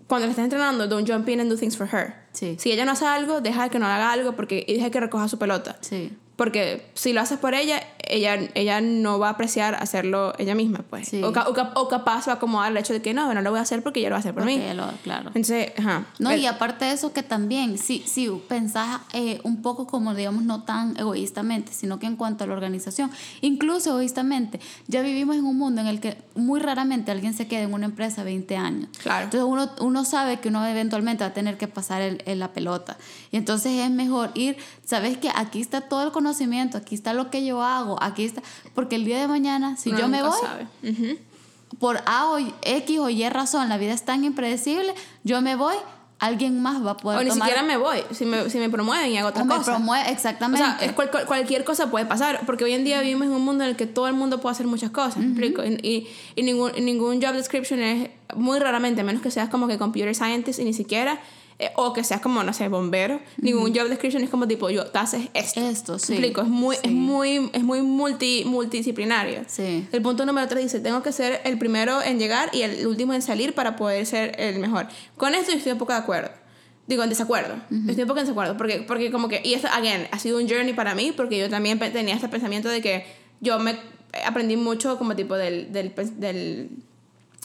B: cuando le estás entrenando, don't jump in and do things for her.
A: Sí.
B: Si ella no hace algo, deja que no haga algo porque, y deja que recoja su pelota.
A: Sí.
B: Porque si lo haces por ella, ella, ella no va a apreciar hacerlo ella misma, pues.
A: Sí.
B: O, o, o capaz va a acomodar el hecho de que no, no lo voy a hacer porque ella lo va a hacer por mí.
A: Porque lo- claro.
B: Entonces, ajá.
A: No,
B: El-
A: y aparte de eso que también, si, si pensás eh, un poco como, digamos, no tan egoístamente, sino que en cuanto a la organización, incluso egoístamente, ya vivimos en un mundo en el que muy raramente alguien se queda en una empresa 20 años.
B: Claro.
A: Entonces uno, uno sabe que uno eventualmente va a tener que pasar el, el- la pelota. Y entonces es mejor ir, sabes que aquí está todo el conocimiento, aquí está lo que yo hago, aquí está, porque el día de mañana, si
B: uno
A: yo me voy,
B: sabe. Ujú.
A: por A o X o Y razón, la vida es tan impredecible, yo me voy, alguien más va a poder
B: O ni
A: tomar
B: siquiera me voy. Si me, si me promueven y hago otra
A: o me
B: cosa.
A: promueve
B: O
A: exactamente.
B: sea, es cual- cual- cualquier cosa puede pasar, porque hoy en día vivimos en un mundo en el que todo el mundo puede hacer muchas cosas, ¿me explico? Y, y, y ningún, y ningún job description es, muy raramente, a menos que seas como que computer scientist, y ni siquiera eh, o que seas como, no sé, bombero, ningún job description es como tipo, yo, te haces esto.
A: Esto, sí.
B: ¿Me explico? Es muy,
A: Sí.
B: es muy, es muy multi, multidisciplinario.
A: Sí.
B: El punto número 3 dice, tengo que ser el primero en llegar y el último en salir para poder ser el mejor. Con esto yo estoy un poco de acuerdo. Digo, en desacuerdo. Estoy un poco en desacuerdo. Porque, porque como que, y esto, again, ha sido un journey para mí, porque yo también tenía este pensamiento de que yo me aprendí mucho como tipo del, del, del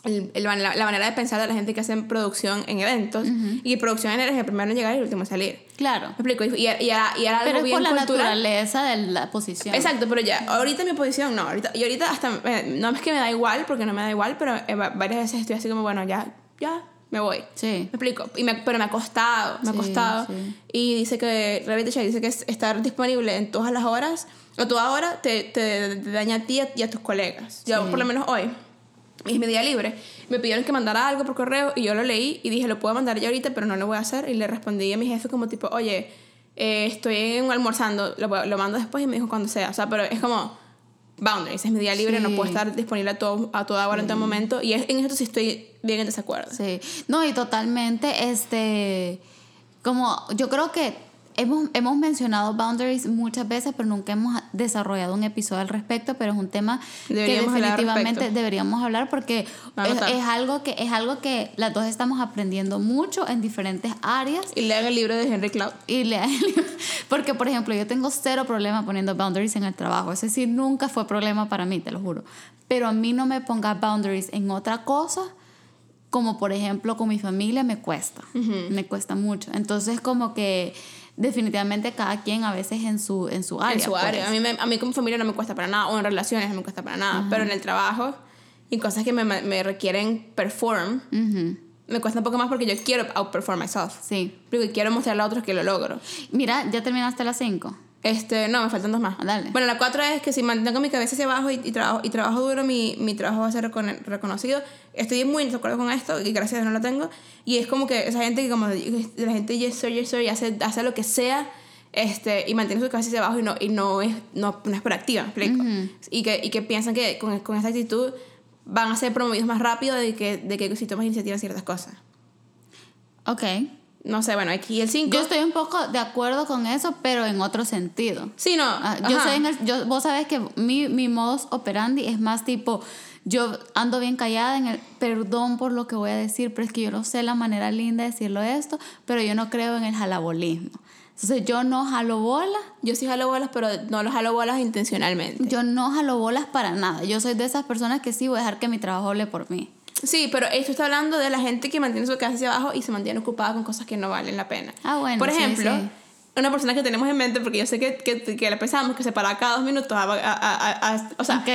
B: el- el- la, la manera de pensar de la gente que hace producción en eventos. Y producción en el primero en llegar y el último en salir.
A: Claro.
B: ¿Me explico? Y, y, era, y era algo
A: Pero
B: bien
A: por la
B: cultural.
A: naturaleza de la posición.
B: Exacto, pero ya, ahorita mi posición no, ahorita, y ahorita hasta, eh, no es que me da igual, porque no me da igual, pero eh, va- varias veces estoy así como, bueno, ya, ya, me voy.
A: Sí.
B: Me explico, y me- pero me ha costado, me ha
A: Sí,
B: costado.
A: sí.
B: Y dice que, realmente Check dice que es estar disponible en todas las horas, o toda hora, te, te, te daña a ti y a tus colegas. Yo, por lo menos hoy, es mi día libre, me pidieron que mandara algo por correo y yo lo leí y dije, lo puedo mandar ya ahorita, pero no lo voy a hacer. Y le respondí a mi jefe como tipo, oye, eh, estoy en- almorzando, lo, lo mando después y me dijo cuando sea. O sea, pero es como boundaries, es mi día libre, no puedo estar disponible a, todo, a toda hora en todo momento. Y es- en esto sí estoy bien en desacuerdo.
A: Sí, no, y totalmente, este, como yo creo que hemos, hemos mencionado boundaries muchas veces, pero nunca hemos desarrollado un episodio al respecto, pero es un tema
B: Deberíamos
A: que definitivamente deberíamos hablar porque es, es algo que es algo que las dos estamos aprendiendo mucho en diferentes áreas.
B: Y lean el libro de Henry Cloud.
A: Y lea el libro. Porque, por ejemplo, yo tengo cero problema poniendo boundaries en el trabajo. Ese sí nunca fue problema para mí, te lo juro. Pero a mí no me ponga boundaries en otra cosa, como por ejemplo con mi familia, me cuesta. Me cuesta mucho. Entonces, como que definitivamente cada quien a veces en su, en su área.
B: en su
A: pues.
B: área. A mí, me- a mí como familia no me cuesta para nada, o en relaciones no me cuesta para nada, pero en el trabajo y cosas que me, me requieren perform,
A: Ujú.
B: me cuesta un poco más porque yo quiero outperform myself.
A: Sí.
B: Porque quiero mostrarle a otros que lo logro.
A: Mira, ya terminaste las 5.
B: Este, no, me faltan dos más.
A: Ah, dale.
B: Bueno, la cuatro es que si mantengo mi cabeza hacia abajo y, y trabajo, y trabajo duro, mi, mi trabajo va a ser recone- reconocido. Estoy muy de acuerdo con esto y gracias a Dios no lo tengo. Y es como que esa gente que como la gente yes sir, yes sir, y hace, hace lo que sea este, y mantiene su cabeza hacia abajo y no, y no, es, no, no es proactiva, ¿me explico? y, que, y que piensan que con, con esta actitud van a ser promovidos más rápido de que, de que si tomas iniciativa en ciertas cosas.
A: Ok.
B: No sé, bueno, aquí el 5.
A: Yo estoy un poco de acuerdo con eso, pero en otro sentido.
B: Sí, no.
A: Ah, yo soy en el, yo, vos sabés que mi, mi modus operandi es más tipo, yo ando bien callada en el perdón por lo que voy a decir, pero es que yo no sé la manera linda de decirlo esto, pero yo no creo en el jalabolismo. Entonces yo no jalo bolas,
B: Yo sí jalo bolas, pero no los jalo bolas intencionalmente.
A: yo no jalo bolas para nada. Yo soy de esas personas que sí voy a dejar que mi trabajo hable por mí.
B: Sí, pero esto está hablando de la gente que mantiene su cabeza hacia abajo y se mantiene ocupada con cosas que no valen la pena.
A: Ah, bueno,
B: Por
A: sí,
B: ejemplo,
A: sí.
B: Una persona que tenemos en mente, porque yo sé que, que, que la pensamos, que se para cada dos minutos a... a- a- a- o sea,
A: Ok,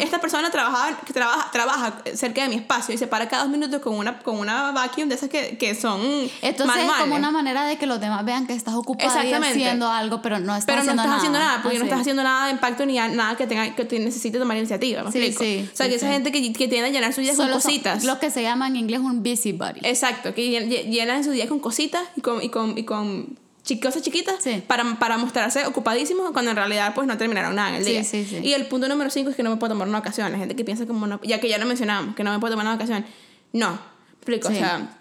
B: esta, persona trabajaba, que trabaja, trabaja cerca de mi espacio y se para cada dos minutos con una, con una vacuum de esas que, que son
A: Entonces es
B: manuales.
A: como una manera de que los demás vean que estás ocupada y haciendo algo, pero no estás
B: Pero no
A: haciendo
B: estás
A: nada.
B: haciendo nada, porque no
A: Así.
B: estás haciendo nada de impacto ni nada que tenga que te necesite tomar iniciativa. ¿me
A: Sí,
B: explico?
A: sí,
B: o sea, que esa gente que, que tiende a llenar su vida con
A: Solo
B: cositas.
A: Lo que se llama en inglés un busybody.
B: Exacto, que llen- llen- llenan su día con cositas y con, y con, y con chi- cosas chiquitas
A: Sí.
B: para, para mostrarse ocupadísimos cuando en realidad pues no terminaron nada en el día.
A: sí, sí.
B: Y el punto número 5 es que no me puedo tomar una ocasión. La gente que piensa como no, ya que ya lo mencionábamos, que no me puedo tomar una ocasión. No, ¿me explico, o sea,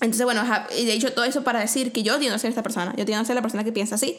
B: entonces bueno, y de hecho todo eso para decir que yo tiendo a ser esta persona, yo tiendo a ser la persona que piensa así.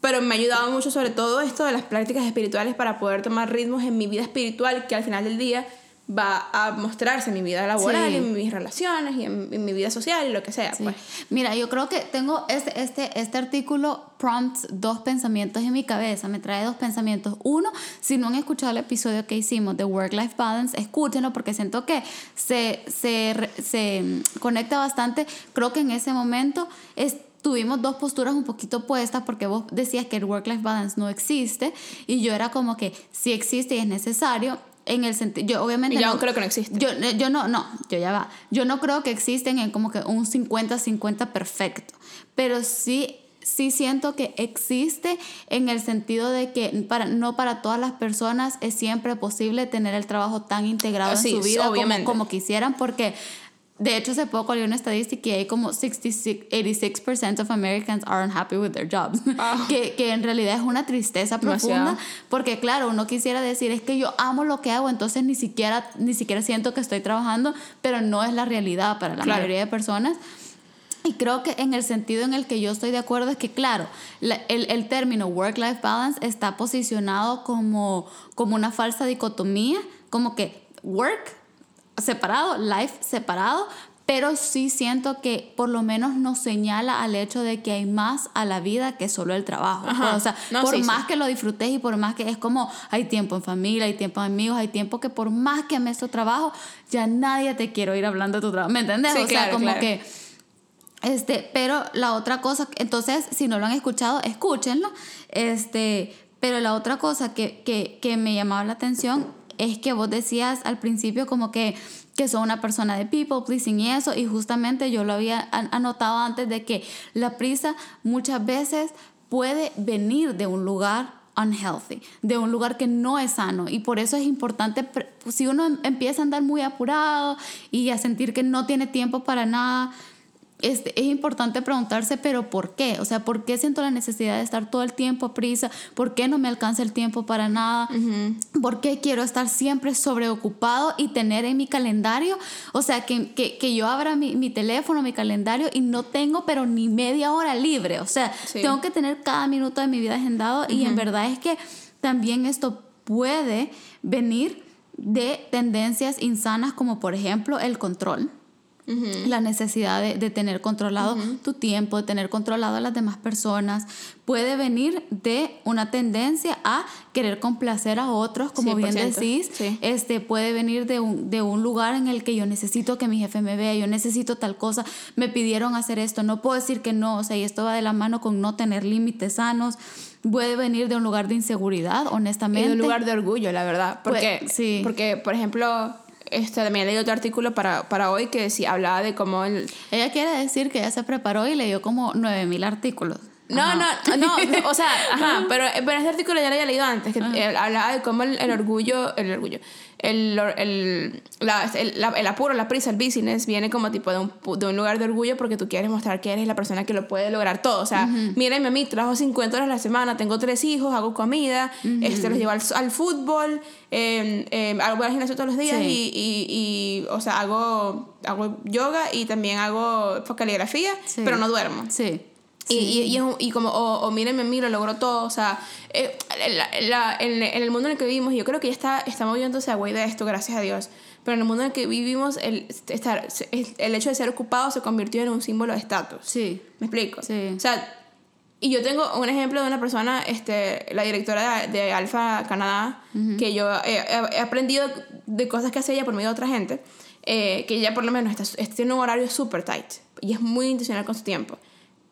B: Pero me ha ayudado mucho sobre todo esto de las prácticas espirituales para poder tomar ritmos en mi vida espiritual que al final del día va a mostrarse en mi vida laboral,
A: Sí.
B: en mis relaciones y en, en mi vida social y lo que sea.
A: Sí.
B: Pues.
A: Mira, yo creo que tengo este, este, este artículo prompts dos pensamientos en mi cabeza, me trae dos pensamientos. Uno, si no han escuchado el episodio que hicimos de Work-Life Balance, escúchenlo porque siento que se, se, se mm, conecta bastante. Creo que en ese momento es, tuvimos dos posturas un poquito opuestas porque vos decías que el Work-Life Balance no existe y yo era como que sí existe y es necesario. En el sentido, yo obviamente
B: Y yo
A: no,
B: creo que no existe.
A: yo, yo no, no, yo ya va. Yo no creo que existen en como que un 50-50 perfecto, pero sí, sí siento que existe en el sentido de que para, no para todas las personas es siempre posible tener el trabajo tan integrado
B: Sí,
A: en su vida como, como quisieran, porque de hecho hace poco leí una estadística y hay como 66, 86% of Americans aren't happy with their jobs,
B: Ah.
A: que, que en realidad es una tristeza
B: Demasiado.
A: profunda porque claro, uno quisiera decir es que yo amo lo que hago, entonces ni siquiera, ni siquiera siento que estoy trabajando, pero no es la realidad para la
B: Claro.
A: mayoría de personas. Y creo que en el sentido en el que yo estoy de acuerdo es que, claro, el, el, término work-life balance está posicionado como, como una falsa dicotomía, como que work separado, life separado, pero sí siento que por lo menos nos señala al hecho de que hay más a la vida que solo el trabajo. Pues, o sea, por más que lo disfrutes y por más que es como hay tiempo en familia, hay tiempo en amigos, hay tiempo que por más que ames tu trabajo, ya nadie te quiere ir hablando de tu trabajo. ¿Me entiendes? o sea, como que este, pero la otra cosa, entonces, si no lo han escuchado, escúchenlo. Este, pero la otra cosa que, que, que me llamaba la atención es que vos decías al principio como que que soy una persona de people pleasing y eso, y justamente yo lo había anotado antes de que la prisa muchas veces puede venir de un lugar unhealthy, de un lugar que no es sano. Y por eso es importante, si uno em, empieza a andar muy apurado y a sentir que no tiene tiempo para nada, es, es, importante preguntarse, pero ¿por qué? O sea, ¿por qué siento la necesidad de estar todo el tiempo a prisa? ¿Por qué no me alcanza el tiempo para nada? ¿Por qué quiero estar siempre sobreocupado y tener en mi calendario? O sea, que, que, que yo abra mi, mi, teléfono, mi calendario y no tengo, pero ni media hora libre. O sea, tengo que tener cada minuto de mi vida agendado y en verdad es que también esto puede venir de tendencias insanas como por ejemplo el control la necesidad de, tener controlado tu tiempo, de tener controlado a las demás personas, puede venir de una tendencia a querer complacer a otros, como bien decís, este, puede venir de un, de un lugar en el que yo necesito que mi jefe me vea, yo necesito tal cosa, me pidieron hacer esto, no puedo decir que no, o sea, y esto va de la mano con no tener límites sanos, puede venir de un lugar de inseguridad, honestamente. Y
B: de un lugar de orgullo, la verdad, porque, sí. porque por ejemplo este, también leí otro artículo para, para hoy que sí hablaba de cómo el...
A: Ella quiere decir que ella se preparó y leyó como 9000 artículos.
B: No, no, no, o sea, ajá, pero, pero ese artículo ya lo había leído antes, que hablaba de cómo el, orgullo, el orgullo, el, el, la, el, apuro, la prisa, el business viene como tipo de un, de un, lugar de orgullo porque tú quieres mostrar que eres la persona que lo puede lograr todo. O sea, uh a mí, trabajo 50 horas a la semana, tengo tres hijos, hago comida, este, los llevo al, al fútbol, eh, eh, hago gimnasio todos los días y, y, y, o sea, hago, hago yoga y también hago caligrafía, pero no duermo. Sí. Y, y, y, como, o, o mírenme a mí, lo logró todo. O sea, eh, la, en, el mundo en el que vivimos, yo creo que ya está, está moviéndose a güey de esto, gracias a Dios. Pero en el mundo en el que vivimos, el, estar, el hecho de ser ocupado se convirtió en un símbolo de estatus. Sí. ¿Me explico? Sí. O sea, y yo tengo un ejemplo de una persona, este, la directora de, de Alfa Canadá, que yo he, he, aprendido de cosas que hace ella por medio de otra gente, eh, que ella por lo menos está, tiene un horario súper tight y es muy intencional con su tiempo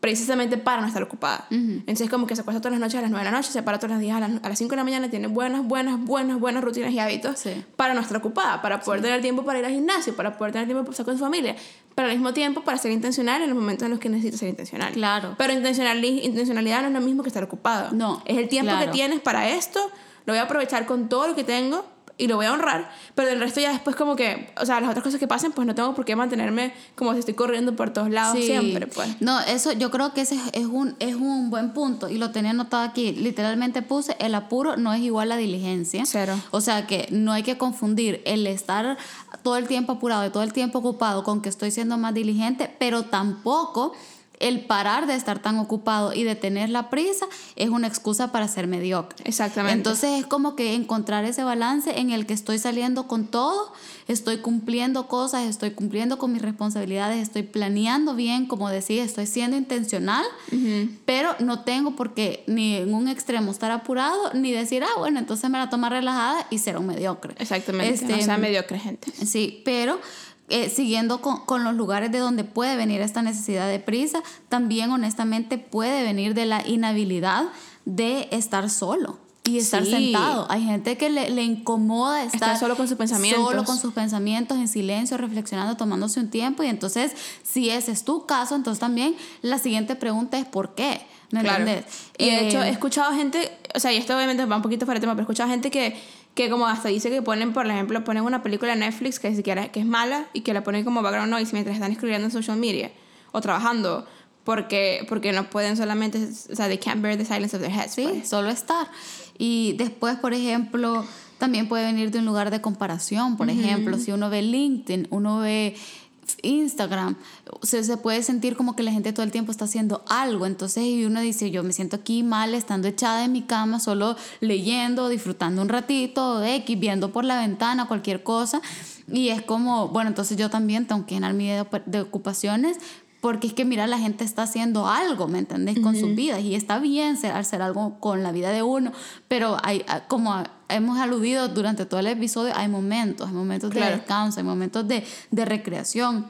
B: precisamente para no estar ocupada. Entonces, como que se acuesta todas las noches a las 9 de la noche, se para todos los días a las, a las 5 de la mañana, tiene buenas, buenas, buenas, buenas rutinas y hábitos para no estar ocupada, para poder tener tiempo para ir al gimnasio, para poder tener tiempo para estar con su familia, pero al mismo tiempo para ser intencional en los momentos en los que necesita ser intencional. Claro. Pero intencionalidad no es lo mismo que estar ocupado. No. Es el tiempo que tienes para esto, lo voy a aprovechar con todo lo que tengo y lo voy a honrar, pero del resto ya después como que, o sea, las otras cosas que pasen, pues no tengo por qué mantenerme como si estoy corriendo por todos lados siempre, pues.
A: No, eso yo creo que ese es un, es un buen punto y lo tenía anotado aquí. Literalmente puse, el apuro no es igual a diligencia. Cero. O sea que no hay que confundir el estar todo el tiempo apurado y todo el tiempo ocupado con que estoy siendo más diligente, pero tampoco el parar de estar tan ocupado y de tener la prisa es una excusa para ser mediocre. Exactamente. Entonces es como que encontrar ese balance en el que estoy saliendo con todo, estoy cumpliendo cosas, estoy cumpliendo con mis responsabilidades, estoy planeando bien, como decía, estoy siendo intencional, pero no tengo por qué ni en un extremo estar apurado, ni decir, ah, bueno, entonces me la tomo relajada y ser un mediocre.
B: Exactamente, este, sea mediocre gente.
A: Sí, pero eh, siguiendo con, con, los lugares de donde puede venir esta necesidad de prisa, también honestamente puede venir de la inhabilidad de estar solo y estar sentado. Hay gente que le, le incomoda estar,
B: solo con sus pensamientos.
A: Solo con sus pensamientos, en silencio, reflexionando, tomándose un tiempo. Y entonces, si ese es tu caso, entonces también la siguiente pregunta es ¿por qué? ¿Me entiendes?
B: Y de hecho, he eh, escuchado gente, o sea, y esto obviamente va un poquito fuera de tema, pero he escuchado gente que que como hasta dice que ponen, por ejemplo, ponen una película en Netflix que siquiera que es mala y que la ponen como background noise mientras están escribiendo en social media o trabajando porque porque no pueden solamente, o sea, they can't bear the silence of their heads.
A: Sí, pues. solo estar. Y después, por ejemplo, también puede venir de un lugar de comparación, por ejemplo, si uno ve LinkedIn, uno ve Instagram, se, puede sentir como que la gente todo el tiempo está haciendo algo. Entonces y uno dice, yo me siento aquí mal estando echada en mi cama, solo leyendo, disfrutando un ratito, X, viendo por la ventana, cualquier cosa. Y es como, bueno, entonces yo también tengo que llenar mi de ocupaciones porque es que mira, la gente está haciendo algo, ¿me entendés? Con sus vidas y está bien ser, hacer algo con la vida de uno, pero hay, como hemos aludido durante todo el episodio, hay momentos, hay momentos de descanso, hay momentos de, de recreación.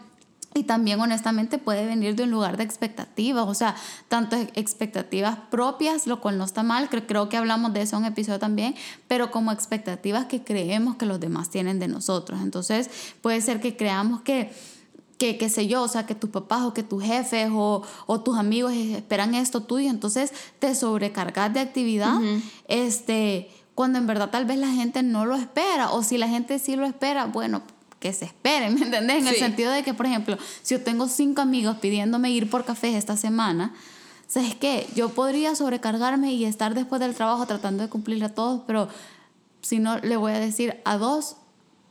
A: Y también honestamente puede venir de un lugar de expectativas, o sea, tanto expectativas propias, lo cual no está mal, creo, creo que hablamos de eso en un episodio también, pero como expectativas que creemos que los demás tienen de nosotros. Entonces puede ser que creamos que que, qué sé yo, o sea, que tus papás o que tus jefes o, o tus amigos esperan esto tuyo, entonces te sobrecargas de actividad, este, cuando en verdad tal vez la gente no lo espera, o si la gente sí lo espera, bueno, que se esperen, ¿me entendés? En el sentido de que, por ejemplo, si yo tengo cinco amigos pidiéndome ir por café esta semana, ¿sabes qué? Yo podría sobrecargarme y estar después del trabajo tratando de cumplir a todos, pero si no, le voy a decir a dos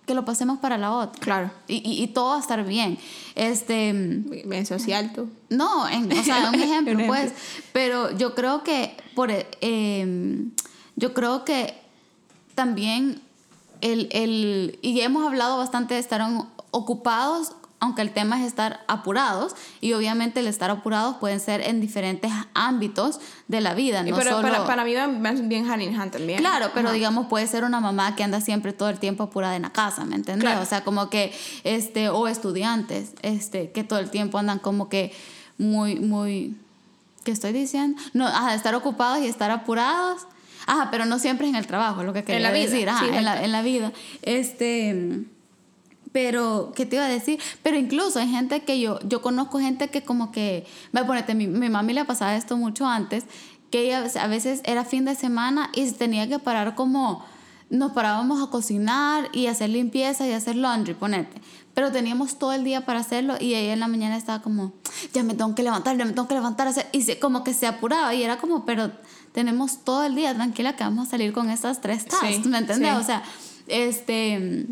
A: que lo pasemos para la otra.
B: Claro.
A: Y, y, todo va a estar bien. Este,
B: bien social tú.
A: No, en, o sea, un ejemplo, pues. Pero yo creo que por eh, yo creo que también el, el, y hemos hablado bastante de estar ocupados aunque el tema es estar apurados y obviamente el estar apurados pueden ser en diferentes ámbitos de la vida, no
B: pero para, para, mí van bien hand in hand también.
A: Claro, pero digamos puede ser una mamá que anda siempre todo el tiempo apurada en la casa, ¿me entiendes? O sea, como que este o estudiantes, este que todo el tiempo andan como que muy muy ¿qué estoy diciendo? No, ajá, estar ocupados y estar apurados. Ajá, pero no siempre en el trabajo, es lo que quería decir, ajá, en, la, en la vida. Este pero, ¿qué te iba a decir? Pero incluso hay gente que yo, yo conozco gente que como que, me ponete, mi, mi mami le pasaba esto mucho antes, que ella a veces era fin de semana y se tenía que parar como, nos parábamos a cocinar y hacer limpieza y hacer laundry, ponete. Pero teníamos todo el día para hacerlo y ella en la mañana estaba como, ya me tengo que levantar, ya me tengo que levantar, y se, como que se apuraba y era como, pero tenemos todo el día, tranquila que vamos a salir con esas tres tasks, ¿me entiendes? O sea, este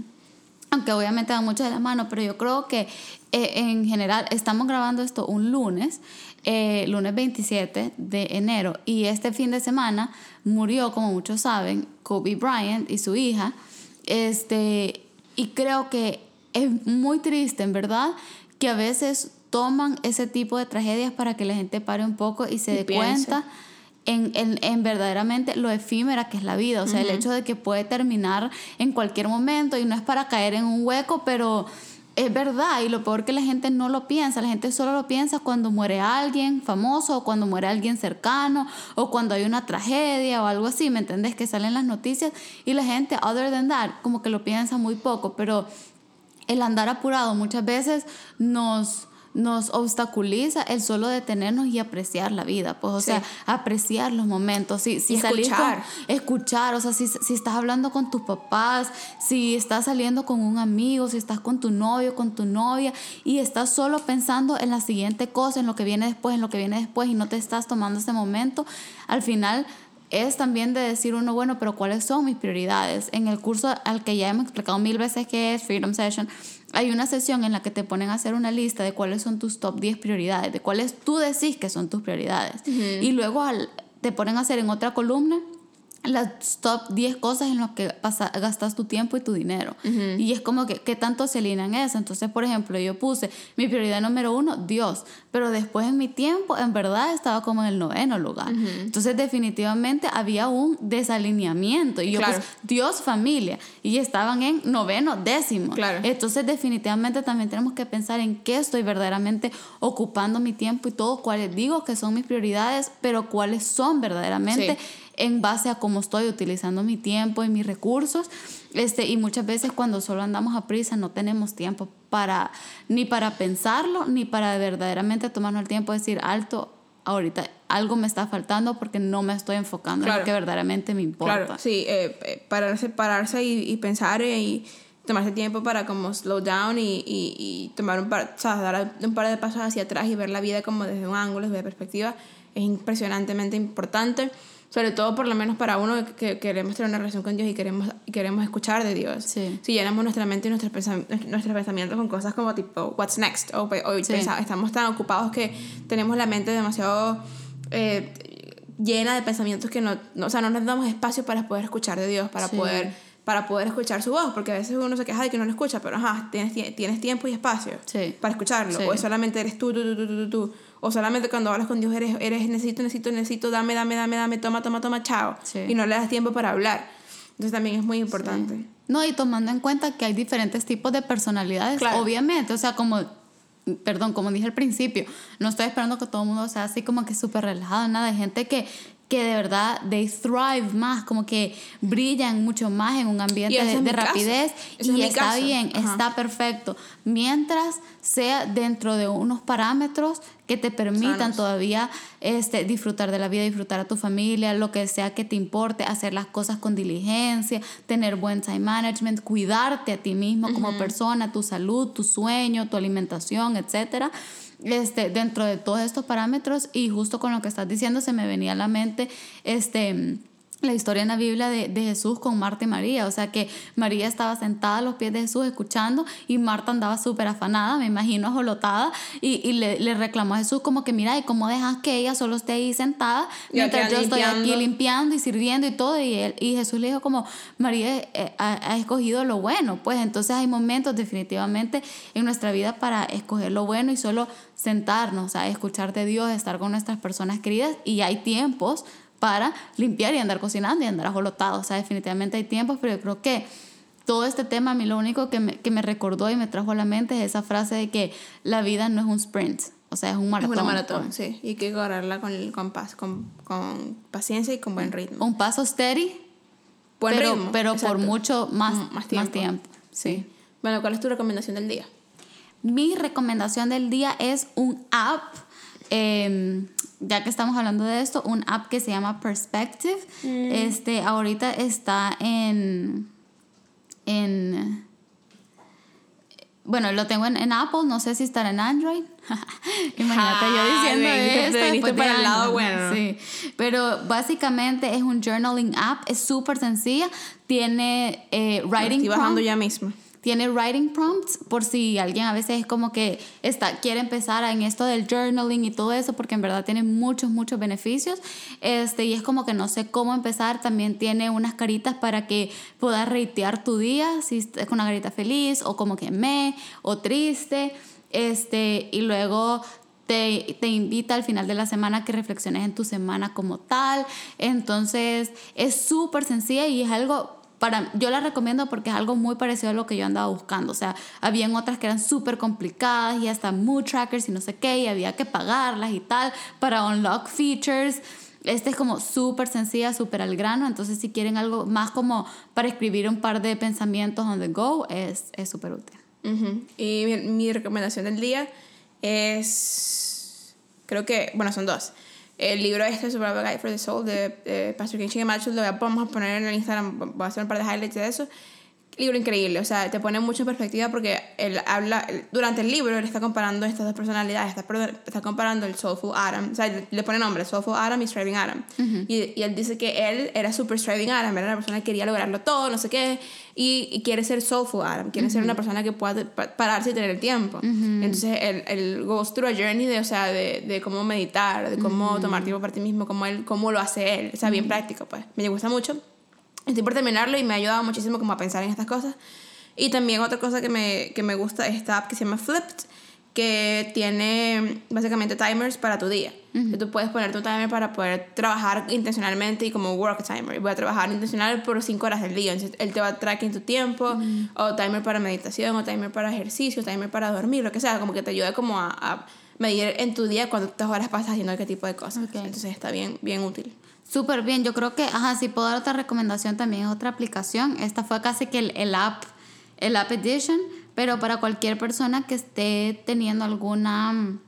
A: aunque obviamente van mucho de la mano, pero yo creo que eh, en general estamos grabando esto un lunes, eh, lunes 27 de enero, y este fin de semana murió, como muchos saben, Kobe Bryant y su hija, este, y creo que es muy triste, en verdad, que a veces toman ese tipo de tragedias para que la gente pare un poco y se dé cuenta en, en, en, verdaderamente lo efímera que es la vida. O sea, el hecho de que puede terminar en cualquier momento y no es para caer en un hueco, pero es verdad. Y lo peor que la gente no lo piensa. La gente solo lo piensa cuando muere alguien famoso o cuando muere alguien cercano o cuando hay una tragedia o algo así, ¿me entiendes? Que salen las noticias y la gente, other than that, como que lo piensa muy poco. Pero el andar apurado muchas veces nos nos obstaculiza el solo detenernos y apreciar la vida, pues, o sea, apreciar los momentos, si, si escuchar. escuchar, o sea, si, si estás hablando con tus papás, si estás saliendo con un amigo, si estás con tu novio, con tu novia, y estás solo pensando en la siguiente cosa, en lo que viene después, en lo que viene después, y no te estás tomando ese momento, al final es también de decir uno, bueno, pero ¿cuáles son mis prioridades? En el curso al que ya hemos explicado mil veces que es Freedom Session, hay una sesión en la que te ponen a hacer una lista de cuáles son tus top 10 prioridades, de cuáles tú decís que son tus prioridades. Y luego al, te ponen a hacer en otra columna las top 10 cosas en las que gastas tu tiempo y tu dinero. Y es como que, ¿qué tanto se alinean eso? Entonces, por ejemplo, yo puse mi prioridad número uno, Dios, pero después en mi tiempo, en verdad, estaba como en el noveno lugar. Entonces, definitivamente había un desalineamiento. Y yo puse Dios, familia, y estaban en noveno, décimo.
B: Claro.
A: Entonces, definitivamente también tenemos que pensar en qué estoy verdaderamente ocupando mi tiempo y todo, cuáles digo que son mis prioridades, pero cuáles son verdaderamente en base a cómo estoy utilizando mi tiempo y mis recursos. Este, y muchas veces cuando solo andamos a prisa no tenemos tiempo para ni para pensarlo, ni para verdaderamente tomarnos el tiempo de decir alto, ahorita algo me está faltando porque no me estoy enfocando en lo que verdaderamente me importa.
B: Claro, sí, eh, eh pararse, pararse y, pensar y tomarse tiempo para como slow down y, y, tomar un par, o sea, dar un par de pasos hacia atrás y ver la vida como desde un ángulo, desde perspectiva, es impresionantemente importante sobre todo por lo menos para uno que, queremos tener una relación con Dios y queremos, queremos escuchar de Dios. Si llenamos nuestra mente y nuestros, pensamientos con cosas como tipo, what's next? O, estamos tan ocupados que tenemos la mente demasiado eh, llena de pensamientos que no, o sea, no nos damos espacio para poder escuchar de Dios, para poder para poder escuchar su voz, porque a veces uno se queja de que no lo escucha, pero ajá, tienes, tienes tiempo y espacio para escucharlo, o solamente eres tú, tú, tú, tú, tú, tú, o solamente cuando hablas con Dios eres, eres necesito, necesito, necesito, dame, dame, dame, dame, toma, toma, toma, chao. Y no le das tiempo para hablar. Entonces también es muy importante.
A: No, y tomando en cuenta que hay diferentes tipos de personalidades, obviamente, o sea, como, perdón, como dije al principio, no estoy esperando que todo el mundo sea así como que súper relajado, nada, hay gente que que de verdad they thrive más, como que brillan mucho más en un ambiente de, rapidez y está bien, está perfecto, mientras sea dentro de unos parámetros que te permitan todavía este, disfrutar de la vida, disfrutar a tu familia, lo que sea que te importe, hacer las cosas con diligencia, tener buen time management, cuidarte a ti mismo como persona, tu salud, tu sueño, tu alimentación, etcétera. Este, dentro de todos estos parámetros y justo con lo que estás diciendo se me venía a la mente este la historia en la Biblia de, de, Jesús con Marta y María. O sea que María estaba sentada a los pies de Jesús escuchando y Marta andaba súper afanada, me imagino, ajolotada, y, y le, le, reclamó a Jesús como que, mira, ¿y cómo dejas que ella solo esté ahí sentada mientras yo estoy aquí limpiando y sirviendo y todo? Y, él, y Jesús le dijo como, María eh, ha, ha, escogido lo bueno. Pues entonces hay momentos definitivamente en nuestra vida para escoger lo bueno y solo sentarnos a escuchar de Dios, estar con nuestras personas queridas y hay tiempos para limpiar y andar cocinando y andar ajolotado. O sea, definitivamente hay tiempos, pero yo creo que todo este tema a mí lo único que me, que me recordó y me trajo a la mente es esa frase de que la vida no es un sprint, o sea, es un maratón.
B: Es una maratón, sí, y hay que correrla con, con, con, con, paciencia y con buen ritmo.
A: Un paso steady, buen pero, ritmo, pero por mucho más, mm, más tiempo. Más tiempo sí.
B: Bueno, ¿cuál es tu recomendación del día?
A: Mi recomendación del día es un app eh, ya que estamos hablando de esto, un app que se llama Perspective. Mm. Este, ahorita está en, en bueno, lo tengo en, Apple, no sé si estará en Android. Imagínate yo diciendo esto. Para el lado bueno. Sí. Pero básicamente es un journaling app, es súper sencilla. Tiene eh, writing.
B: Estoy bajando ya mismo.
A: Tiene writing prompts por si alguien a veces es como que está, quiere empezar en esto del journaling y todo eso, porque en verdad tiene muchos, muchos beneficios. Este, y es como que no sé cómo empezar. También tiene unas caritas para que puedas reitear tu día, si es con una carita feliz o como que me o triste. Este, y luego te, te, invita al final de la semana que reflexiones en tu semana como tal. Entonces es súper sencilla y es algo yo la recomiendo porque es algo muy parecido a lo que yo andaba buscando. O sea, habían otras que eran súper complicadas y hasta mood trackers y no sé qué, y había que pagarlas y tal para unlock features. Este es como súper sencilla, súper al grano. Entonces, si quieren algo más como para escribir un par de pensamientos on the go, es súper útil.
B: Y mi, mi recomendación del día es. Creo que. Bueno, son dos el libro este, Survival Guide for the Soul, de, Pastor King Chingamachu, lo vamos a poner en el Instagram, voy a hacer un par de highlights de eso. Libro increíble, o sea, te pone mucho en perspectiva porque él habla, durante el libro él está comparando estas dos personalidades, está, está comparando el Soulful Adam, o sea, le pone nombre, Soulful Adam y Striving Adam. y, y, él dice que él era super Striving Adam, era una persona que quería lograrlo todo, no sé qué, y, quiere ser soulful Adam, quiere ser una persona que pueda pararse y tener el tiempo. Entonces él, él goes through a journey de, o sea, de, de cómo meditar, de cómo tomar tiempo para ti mismo, cómo, él, cómo lo hace él, o sea, bien práctico, pues. Me gusta mucho. Estoy por terminarlo y me ha ayudado muchísimo como a pensar en estas cosas. Y también otra cosa que me, que me gusta es esta app que se llama Flipped, que tiene básicamente timers para tu día. tú puedes poner tu timer para poder trabajar intencionalmente y como work timer. Voy a trabajar intencional por 5 horas del día. Entonces, él te va a tracking tu tiempo, o timer para meditación, o timer para ejercicio, timer para dormir, lo que sea. Como que te ayuda como a, a medir en tu día cuántas horas pasas haciendo qué tipo de cosas. Entonces está bien, bien útil.
A: Súper bien. Yo creo que, ajá, si puedo dar otra recomendación también es otra aplicación. Esta fue casi que el, el app, el app edition pero para cualquier persona que esté teniendo alguna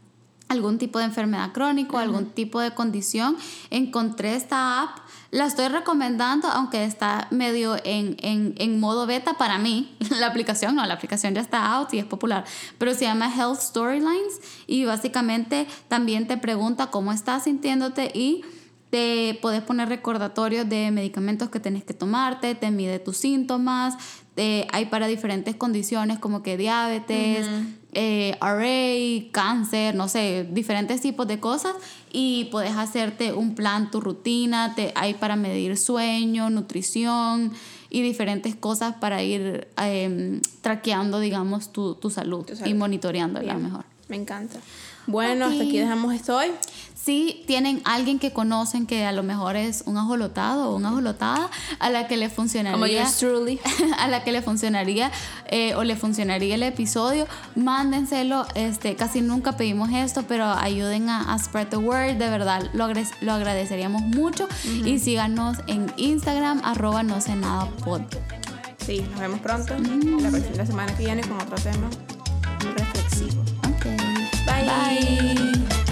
A: algún tipo de enfermedad crónica, algún tipo de condición, encontré esta app. La estoy recomendando, aunque está medio en, en, en, modo beta para mí. La aplicación, no, la aplicación ya está out y es popular. Pero se llama Health Storylines y básicamente también te pregunta cómo estás sintiéndote y te puedes poner recordatorios de medicamentos que tenés que tomarte, te mide tus síntomas, hay para diferentes condiciones como que diabetes, eh, RA, cáncer, no sé, diferentes tipos de cosas y puedes hacerte un plan, tu rutina, te, hay para medir sueño, nutrición y diferentes cosas para ir eh, traqueando, digamos, tu, tu, salud, y monitoreándola mejor.
B: Me encanta. Bueno, hasta aquí dejamos esto hoy
A: si tienen alguien que conocen que a lo mejor es un ajolotado o una ajolotada a la que le funcionaría
B: truly.
A: a la que le funcionaría eh, o le funcionaría el episodio mándenselo este casi nunca pedimos esto pero ayuden a, spread the word de verdad lo, lo agradeceríamos mucho. Y síganos en Instagram arroba no sé nada pod.
B: Sí nos vemos pronto. La, la semana que viene con otro tema reflexivo.
A: Ok.
B: Bye.